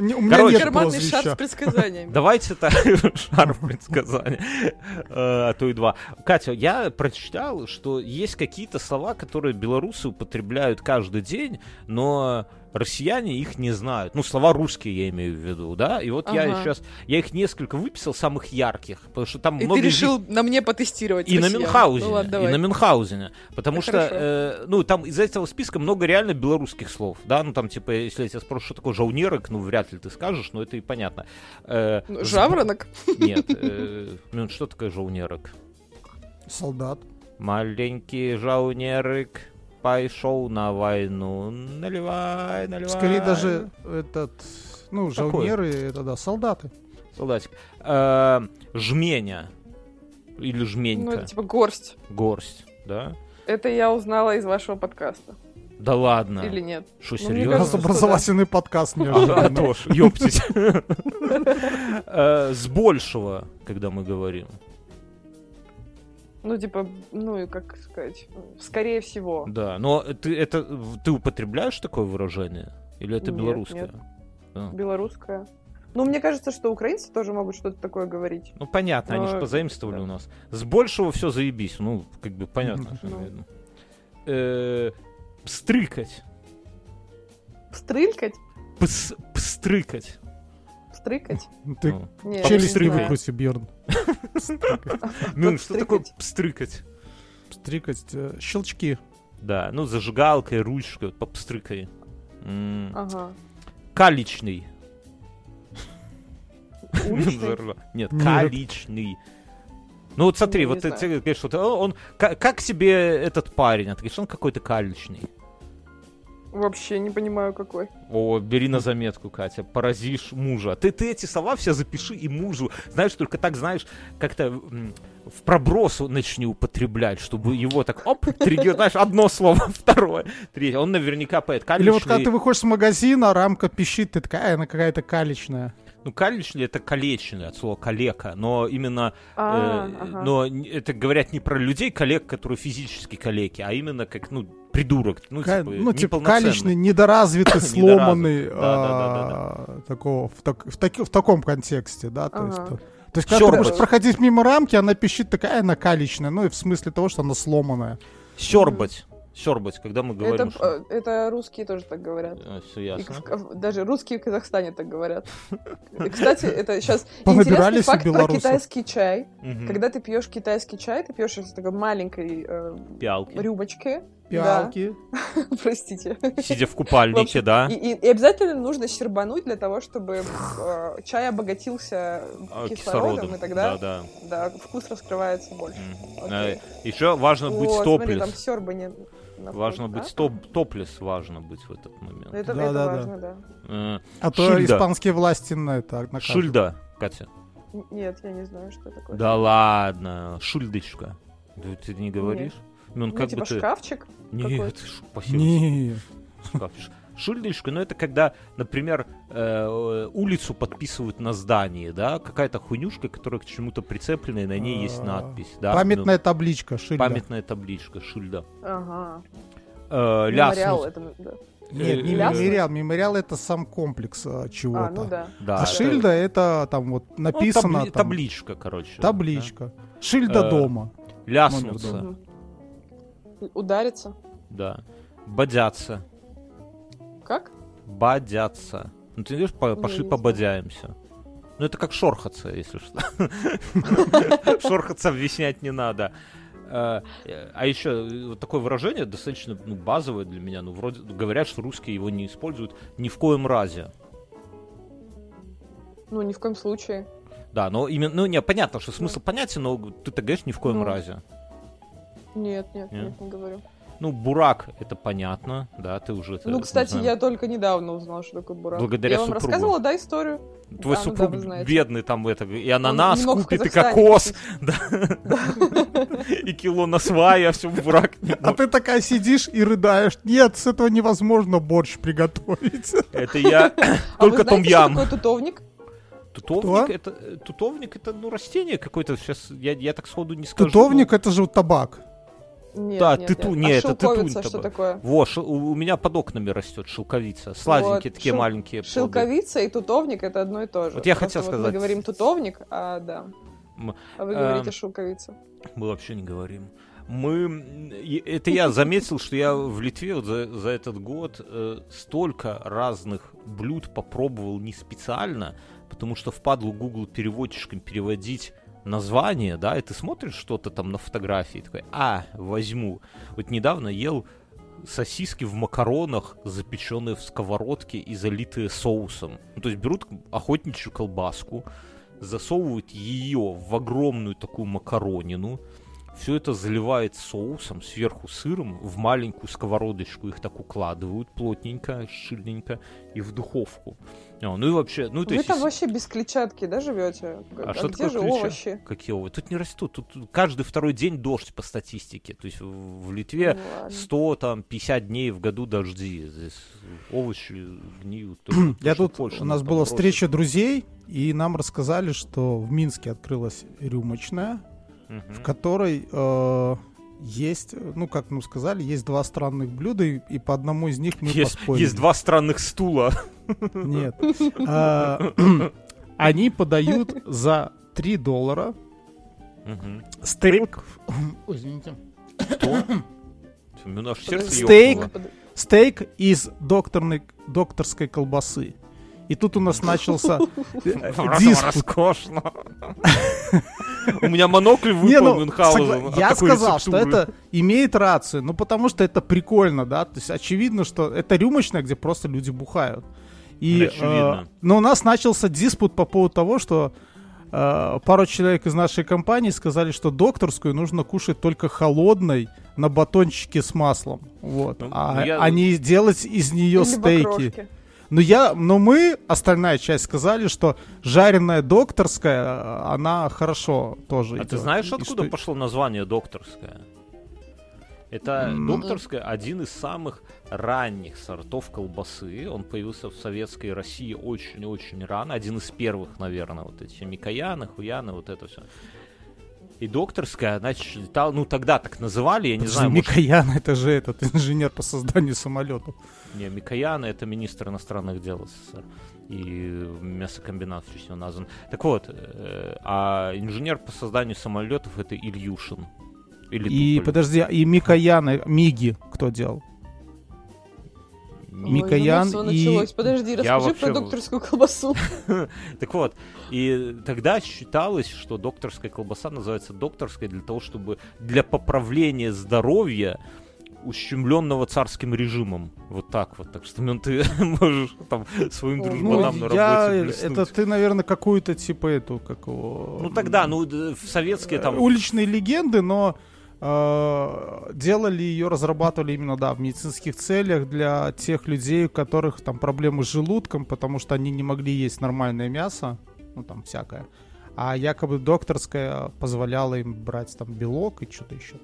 нет Карманный шар с предсказаниями. Давайте так, шар предсказания, э, а то и два. Катя, я прочитал, что есть какие-то слова, которые белорусы употребляют каждый день, но россияне их не знают. Ну, слова русские я имею в виду, да? И вот ага. я сейчас, я их несколько выписал, самых ярких, потому что там и много... ты решил на мне потестировать И россиян. на Мюнхгаузене, ну, ладно, и на Мюнхгаузене. Потому Это что, э, ну, там из этого списка много реально белорусских слов, да? Ну, там, типа, если я тебя спрошу, что такое жаунерок, ну, вряд ли ты скажешь, но это и понятно. Э, ну, жаворонок? Нет. Э, ну, что такое жаунерок? Солдат. Маленький жаунерик пошел на войну. Наливай, наливай. Скорее даже этот, ну, жаунеры, это да, солдаты. Солдатик. Э, жменя. Или жменька. Ну, это типа горсть. Горсть, да? Это я узнала из вашего подкаста. Да ладно. Или нет? Что, ну, серьезно? У нас образовательный да. подкаст неожиданно. Тоже, ёптить. Э, с большего, когда мы говорим. Ну, типа, ну, и как сказать, скорее всего. Да, но ты это ты употребляешь такое выражение? Или это нет, белорусское? Нет. А. Белорусское. Ну, мне кажется, что украинцы тоже могут что-то такое говорить. Ну, понятно, но... они же позаимствовали да. у нас. С большего все заебись. Ну, как бы понятно. Ну. Э, пстрыкать. Пстрылькать? Пстрыкать стрыкать? Ты ну. челюсти выкруси, Бьерн. Ну, что такое пстрыкать? Пстрыкать, э, щелчки. Да, ну, зажигалкой, ручкой, попстрыкай. Ага. Каличный. Нет, каличный. Ну вот смотри, вот ты говоришь, что он, как себе этот парень? А ты говоришь, он какой-то каличный. Вообще не понимаю, какой. О, бери на заметку, Катя. Поразишь мужа. Ты, ты эти слова все запиши и мужу. Знаешь, только так, знаешь, как-то в проброс начни употреблять, чтобы его так, оп, триггер, знаешь, одно слово, второе, третье. Он наверняка поэт. Каличный... Или вот когда ты выходишь с магазина, рамка пищит, ты такая, она какая-то каличная. Ну, калечный это калечный от слова калека, но именно, а, э, ага. но это говорят не про людей коллег, которые физически калеки, а именно как, ну, придурок, ну, Ка- типа, ну, типа калечный, недоразвитый, сломанный, а, такого, в, так, в, таки, в таком контексте, да, то есть... То есть, когда Щербать. ты будешь проходить мимо рамки, она пищит такая, она калечная, ну и в смысле того, что она сломанная. Щербать щербать, когда мы говорим... Это, что... Э, это русские тоже так говорят. А, все ясно. И, даже русские в Казахстане так говорят. И, кстати, это сейчас интересный факт про китайский чай. Когда ты пьешь китайский чай, ты пьешь из такой маленькой э, рюмочки. Пиалки. Да. Простите. Сидя в купальнике, да. И, и, и обязательно нужно щербануть для того, чтобы э, чай обогатился а, кислородом, кислородом, и тогда да, да. Да, вкус раскрывается больше. Mm. Okay. Еще важно быть О, топлес. Смотри, там серба не... Важно быть топ, топлес, важно быть в этот момент. Это, да, это да, важно, да. да. А то испанские власти на это накажут. Шильда, Катя. Нет, я не знаю, что такое. Да ладно, шильдочка. Ты не говоришь? Нет. Ну, ну как типа бы ты... шкафчик? Нет, спасибо. Нет. Шкафчик. Шильдочка, ну это когда, например, э, улицу подписывают на здании, да, какая-то хуйнюшка, которая к чему-то прицеплена, и на ней есть а, надпись. Да? Памятная ну, табличка, шильда. Памятная табличка, шильда. Ага. Э, Мемориал это, да. Нет, не мемориал. Мемориал это сам комплекс а, чего-то. А, ну да. да а это... шильда это там вот написано. Ну, табли... там, табличка, короче. Табличка. Да? Шильда э, дома. Ляснуться. Удариться. Да. Бодяться. Как? Бодяться. Ну, ты видишь, по, пошли пободяемся. Ну, это как шорхаться, если что. Шорхаться объяснять не надо. А, а еще вот такое выражение достаточно ну, базовое для меня. Ну, вроде говорят, что русские его не используют ни в коем разе. Ну, ни в коем случае. Да, но именно, ну, не, понятно, что смысл понятен, но ты-то говоришь ни в коем ну. разе. Нет, нет, нет, нет, не говорю. Ну, Бурак, это понятно, да, ты уже... Ну, кстати, я только недавно узнал, что такое Бурак. Благодаря я вам супругу. рассказывала, да, историю? Твой Да, ну супруг да, вы знаете. бедный там это, и ананас купит, и кокос, да. И кило на свай, а все Бурак А ты такая сидишь и рыдаешь. Нет, с этого невозможно борщ приготовить. Это я А вы только знаете, том что ям. такое тутовник? Тутовник Кто? это, э, тутовник это, ну, растение какое-то, сейчас я, я так сходу не скажу. Тутовник это же вот табак. Нет, Да, нет, тыту- нет. не, а это тытунь что такое? Во, шел- у меня под окнами растет шелковица. Сладенькие Вот, такие шел- маленькие. плоды. Шелковица и тутовник это одно и то же. Вот я Просто хотел вот сказать. Мы говорим тутовник, а да. М, А вы говорите шелковица. Мы вообще не говорим. Мы, это я заметил, что я в Литве вот за, за этот год э, столько разных блюд попробовал не специально, потому что впадлу Google переводчиком переводить название, да, и ты смотришь что-то там на фотографии, такой, а, возьму. Вот недавно ел сосиски в макаронах, запеченные в сковородке и залитые соусом. Ну, то есть берут охотничью колбаску, засовывают ее в огромную такую макаронину, все это заливает соусом, сверху сыром, в маленькую сковородочку их так укладывают плотненько, шильненько и в духовку. А, ну и вообще, ну то Вы есть... там вообще без клетчатки, да, живете? А, А, что где такое же клетчатка? овощи? Какие овощи? Тут не растут. Тут каждый второй день дождь по статистике. То есть в Литве Ну ладно. 100, там, 50 дней в году дожди. Здесь овощи гниют. только- Я тут, Польша у нас была бросит. встреча друзей, и нам рассказали, что в Минске открылась рюмочная, Мгм. в которой э, есть, ну, как нам сказали, есть два странных блюда, и, и по одному из них мы Есть, поспорили. есть два странных стула. Нет. А, Они подают за 3 доллара стейк... Извините. Что? Стейк. Стейк из докторной, докторской колбасы. И тут у нас начался э, диспут. Роскошно. У меня монокль Не, выпал ну, Мюнхгаузен Я сказал, что это имеет рацию, ну потому что это прикольно, да, то есть очевидно, что это рюмочная, где просто люди бухают. И, Очевидно. э, но у нас начался диспут по поводу того, что э, пару человек из нашей компании сказали, что докторскую нужно кушать только холодной на батончике с маслом, вот, Ну, а, ну, я- а не делать из нее Или стейки. макрошки. Но я, но мы, остальная часть, сказали, что жареная докторская, э, она хорошо тоже А ты идет. знаешь, И откуда что- пошло название докторская? Это докторская один из самых ранних сортов колбасы. Он появился в советской России очень-очень рано. Один из первых, наверное, вот эти Микояны, Хуяны, вот это все. И докторская, она считала, ну тогда так называли, я не Подожди, знаю, может, Микоян, это же этот инженер по созданию самолетов. не, Микояны это министр иностранных дел СССР. И мясокомбинат в честь него назван. Так вот, э, а инженер по созданию самолетов это Ильюшин. Или И Туполев. подожди, и Микоян, Миги кто делал? Ой, Микоян ну, всё и- началось. Подожди, Я расскажи вообще- про докторскую колбасу. Так вот, и тогда считалось, что докторская колбаса называется докторской для того, чтобы для поправления здоровья ущемленного царским режимом. Вот так вот. Так что ну, ты можешь там своим Ну, дружбанам на я, работе блеснуть. это ты, наверное, какую-то типа эту, как его... Ну тогда, ну в советские там... Э, Уличные легенды, но делали ее, разрабатывали именно, да, в медицинских целях для тех людей, у которых там проблемы с желудком, потому что они не могли есть нормальное мясо, ну там всякое. А якобы докторская позволяла им брать там белок и что-то еще.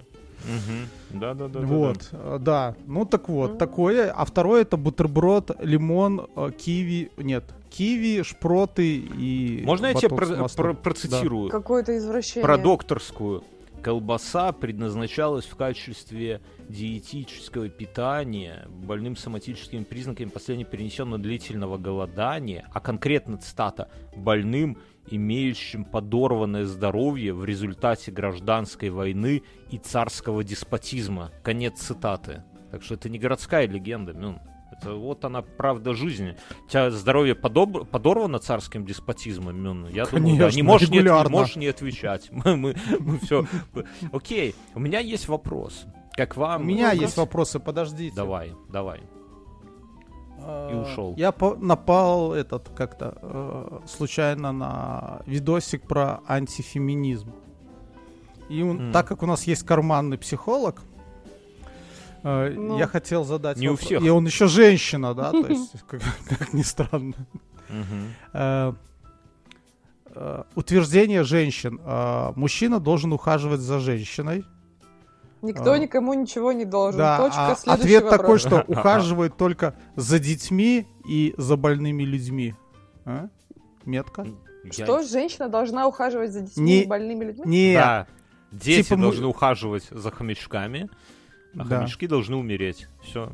Мгм. Да-да-да. вот, э, да. Ну так вот, такое. А второе это бутерброд, лимон, э, киви, нет, киви, шпроты и Можно я тебе про- про- процитирую? Какое-то извращение. Про докторскую. Колбаса предназначалась в качестве диетического питания больным соматическими признаками последнего перенесенного длительного голодания, а конкретно цитата «больным, имеющим подорванное здоровье в результате гражданской войны и царского деспотизма». Конец цитаты. Так что это не городская легенда, Мюн. Это вот она правда жизни. У тебя здоровье подоб- подорвано царским деспотизмом? Я думаю, да. Не Конечно, можешь не, регулярно. можешь не отвечать. Мы, мы, все. Окей, у меня есть вопрос. Как У вам? меня Ну-ка. есть вопросы, подождите. Давай, давай. А, И ушел. Я по- напал этот как-то э, случайно на видосик про антифеминизм. И он- так как у нас есть карманный психолог, Э, ну, я хотел задать не вопрос. у всех. И он еще женщина, да, то есть, как, как ни странно. Э, э, утверждение женщин. Мужчина должен ухаживать за женщиной. Никто никому ничего не должен. Да, Точка, а ответ вопрос. такой, что ухаживает только за детьми и за больными людьми. А? Метка? Что, женщина должна ухаживать за детьми не, и больными людьми? Нет. Да. Дети типа должны мы... ухаживать за хомячками, а да. хомячки должны умереть. Все.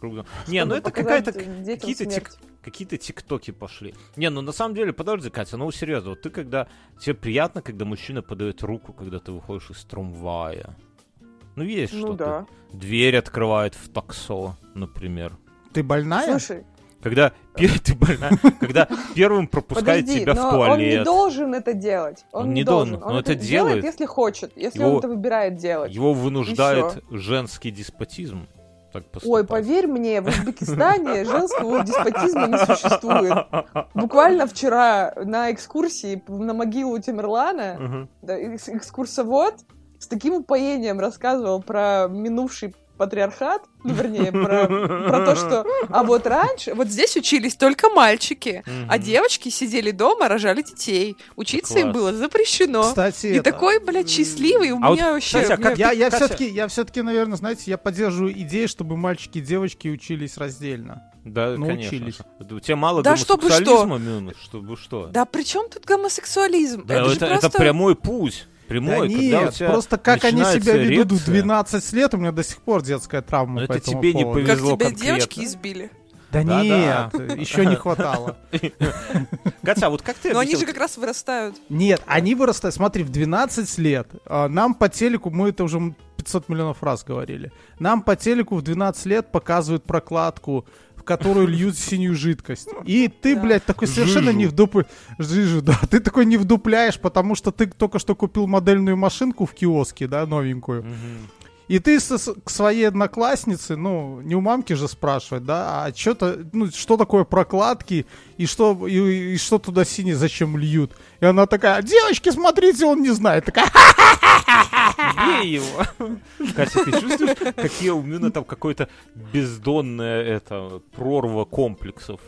Круто. Не, ну это какая-то... Какие-то тик, какие-то тиктоки пошли. Не, ну на самом деле, подожди, Катя, ну серьезно, вот ты когда... Тебе приятно, когда мужчина подает руку, когда ты выходишь из трамвая? Ну есть ну, что-то. Да. Дверь открывает в таксо, например. Ты больная? Слушай, когда, пер, ты больна, когда первым пропускает Подожди, тебя в туалет. он не должен это делать. Он, он не должен. должен. Он, он это, делает, если хочет, если его, он это выбирает делать. Его вынуждает женский деспотизм. Так Ой, поверь мне, в Узбекистане женского деспотизма не существует. Буквально вчера на экскурсии на могилу Тимерлана экскурсовод с таким упоением рассказывал про минувший патриархат, ну, вернее, про, про то, что... А вот раньше, вот здесь учились только мальчики, а девочки сидели дома, рожали детей. Учиться им было запрещено. Кстати, И такой, блядь, счастливый у а меня вот, вообще... Кстати, а как, я, я все-таки, я все-таки, наверное, знаете, я поддерживаю идею, чтобы мальчики и девочки учились раздельно. Да, научились. конечно. У тебя мало да гомосексуализма, чтобы что? чтобы что? Да при чем тут гомосексуализм? Да, это, это, просто... это прямой путь прямой. Да нет, просто как они себя ведут в 12 лет, у меня до сих пор детская травма Но по это тебе поводу. не повезло Как тебя девочки избили? Да, да нет, да. еще не хватало. Катя, вот как ты Но они же как раз вырастают. Нет, они вырастают. Смотри, в 12 лет а, нам по телеку, мы это уже 500 миллионов раз говорили, нам по телеку в 12 лет показывают прокладку в которую льют синюю жидкость. И ты, да. блядь, такой совершенно Жижу. не вдупляешь. Жижу, да. Ты такой не вдупляешь, потому что ты только что купил модельную машинку в киоске, да, новенькую. И ты со, к своей однокласснице, ну, не у мамки же спрашивать, да, а что-то, ну, что такое прокладки, и что, и, и что туда синие зачем льют. И она такая, девочки, смотрите, он не знает. Такая, Бей его. Катя, ты чувствуешь, какие у Мюна там какое-то бездонное это, прорва комплексов?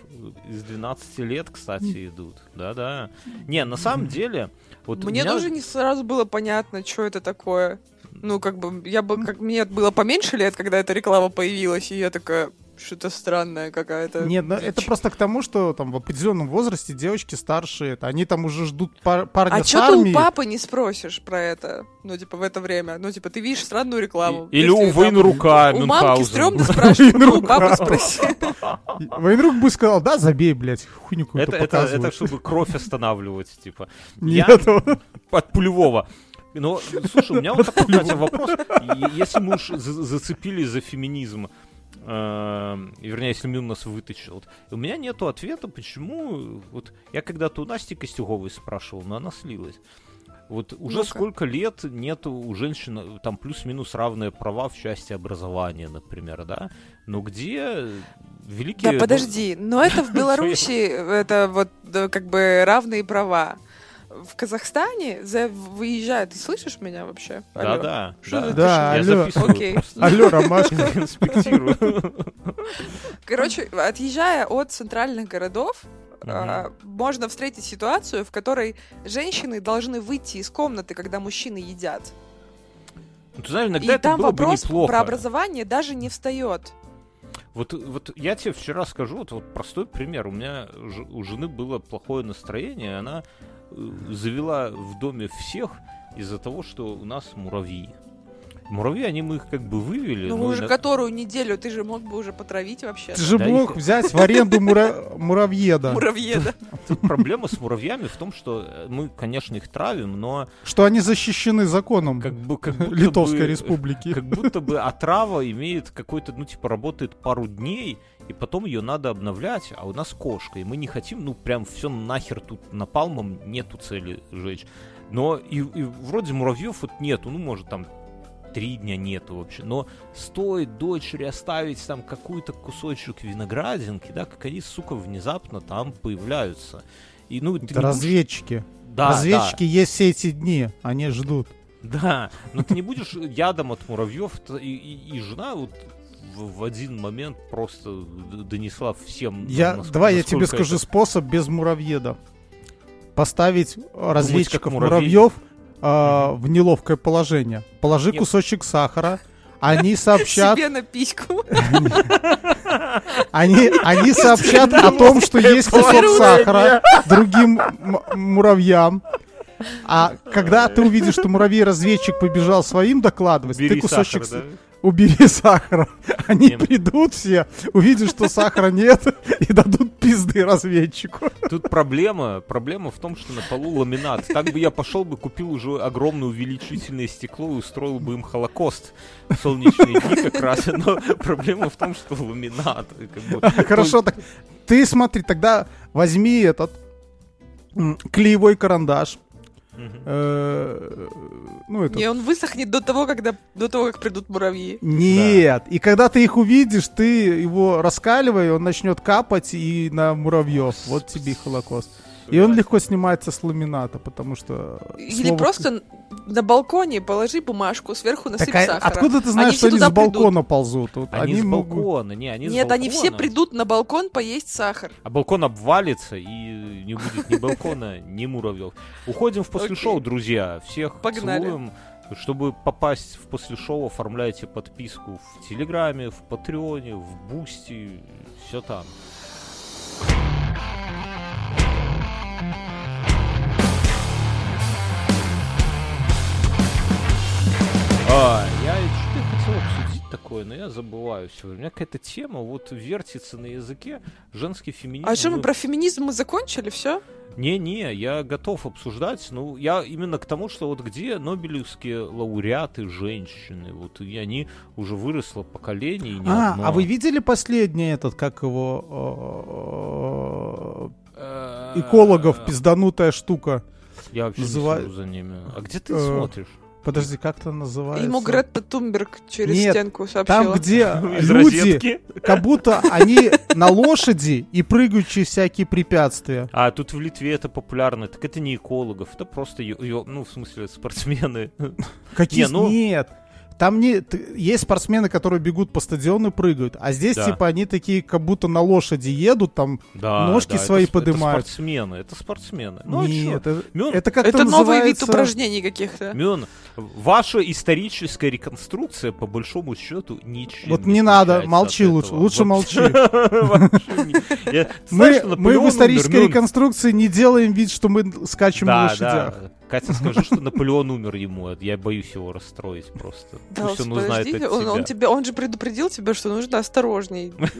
Из 12 лет, кстати, идут. Да-да. Не, на самом деле... Вот Мне меня... тоже не сразу было понятно, что это такое. Ну, как бы, я бы, как мне было поменьше лет, когда эта реклама появилась, и я такая, что-то странное какая-то. Нет, ну, это просто к тому, что там в определенном возрасте девочки старшие, они там уже ждут пар парня а с А что ты у папы не спросишь про это? Ну, типа, в это время. Ну, типа, ты видишь странную рекламу. Или у Вейнрука У мамки стрёмно спрашивать, ну, у папы спроси. Вейнрук бы сказал, да, забей, блядь, хуйню какую-то это, это, чтобы кровь останавливать, типа. Нет. От пулевого. Ну, слушай, у меня вот такой, Катя, вопрос. Если мы уж зацепились за феминизм, э, вернее, если Мил нас вытащил. Вот, у меня нету ответа, почему... Вот я когда-то у Насти Костюговой спрашивал, но она слилась. Вот уже ну сколько лет нет у женщин там плюс-минус равные права в части образования, например, да? Но где великие... Да, подожди, но это в Беларуси, это вот как бы равные права в Казахстане за выезжают. Ты слышишь меня вообще? Да, да. Что да, да алло. Окей. Алло, Ромашка. Инспектирую. Короче, отъезжая от центральных городов, Uh-huh. можно встретить ситуацию, в которой женщины должны выйти из комнаты, когда мужчины едят. Ну, ты знаешь, иногда И это там было вопрос бы неплохо. про образование даже не встает. Вот, вот я тебе вчера скажу, вот, вот простой пример. У меня у жены было плохое настроение, она завела в доме всех из-за того, что у нас муравьи. Муравьи, они мы их как бы вывели. Ну, уже на... которую неделю ты же мог бы уже потравить вообще. Ты же да мог их... взять в аренду мура... муравьеда. Муравьеда. Тут проблема с муравьями в том, что э, мы, конечно, их травим, но... Что они защищены законом как бы, как будто Литовской бы, республики. Как будто бы отрава имеет какой-то, ну, типа, работает пару дней, и потом ее надо обновлять, а у нас кошка, и мы не хотим, ну, прям все нахер тут напалмом нету цели жечь. Но и, и вроде муравьев вот нету, ну, может, там три дня нету вообще. Но стоит дочери оставить там какой-то кусочек виноградинки, да, как они, сука, внезапно там появляются. И, ну, Это разведчики. Будешь... Да, разведчики да. есть все эти дни, они ждут. Да, но ты не будешь ядом от муравьев, и, и, и жена вот в, в один момент просто донесла всем. Я, насколько, давай я тебе скажу это... способ без муравьеда. Поставить разведчиков муравьев э, в неловкое положение. Положи Нет. кусочек сахара, они сообщат... Себе на письку. Они, они сообщат о том, что есть кусок сахара другим муравьям. А когда ты увидишь, что муравей-разведчик побежал своим докладывать, Бери ты кусочек... Сахар, да? Убери сахара. Они не, придут все, увидят, что сахара нет, и дадут пизды разведчику. Тут проблема, проблема в том, что на полу ламинат. Так бы я пошел бы, купил уже огромное увеличительное стекло и устроил бы им холокост в солнечные дни как раз. Но проблема в том, что ламинат. Как бы, Хорошо, так ты смотри, тогда возьми этот клеевой карандаш, ну, это... Не, он высохнет до того, когда, до того, как придут муравьи. Нет, да. и когда ты их увидишь, ты его раскаливай, он начнет капать и на муравьев. Вот тебе и холокост. И он легко снимается с ламината, потому что... Или слово... просто на балконе положи бумажку, сверху насыпь так, а сахара. Откуда ты знаешь, они что они с балкона придут? ползут? Вот они, они с балкона, не, они Нет, с балкона. они все придут на балкон поесть сахар. А балкон обвалится, и не будет ни балкона, ни муравьев. Уходим в после шоу, друзья. Всех целуем. Чтобы попасть в после шоу, оформляйте подписку в Телеграме, в Патреоне, в Бусти, все там. А, я что-то хотел обсудить такое, но я забываю все. У меня какая-то тема вот вертится на языке женский феминизм. А что, мы ну, про феминизм мы закончили, все? Не-не, я готов обсуждать. Ну, я именно к тому, что вот где нобелевские лауреаты женщины, вот и они уже выросло поколение. Не а, одно. а вы видели последний этот, как его э, экологов пизданутая штука? Я вообще Называ... не за ними. А где ты э, смотришь? Подожди, как это называется? Ему Гретта Тумберг через Нет, стенку сообщила. там, где люди, как будто они на лошади и прыгают через всякие препятствия. А тут в Литве это популярно. Так это не экологов, это просто, ну, в смысле, спортсмены. Какие? Ну Нет. Там не есть спортсмены, которые бегут по стадиону и прыгают, а здесь да. типа они такие, как будто на лошади едут, там да, ножки да, свои это, поднимают. Это спортсмены, это спортсмены. Ну, а Нет, это, Мюн, это как-то Это называется... новый вид упражнений каких-то. Мюн, ваша историческая реконструкция по большому счету ничего. Вот не, надо, молчи лучше, лучше молчи. Мы в исторической реконструкции не делаем вид, что мы скачем на лошадях. Катя, скажи, что Наполеон умер ему. Я боюсь его расстроить просто. Да, Пусть он узнает от он, тебя. Он, тебе, он же предупредил тебя, что нужно осторожней.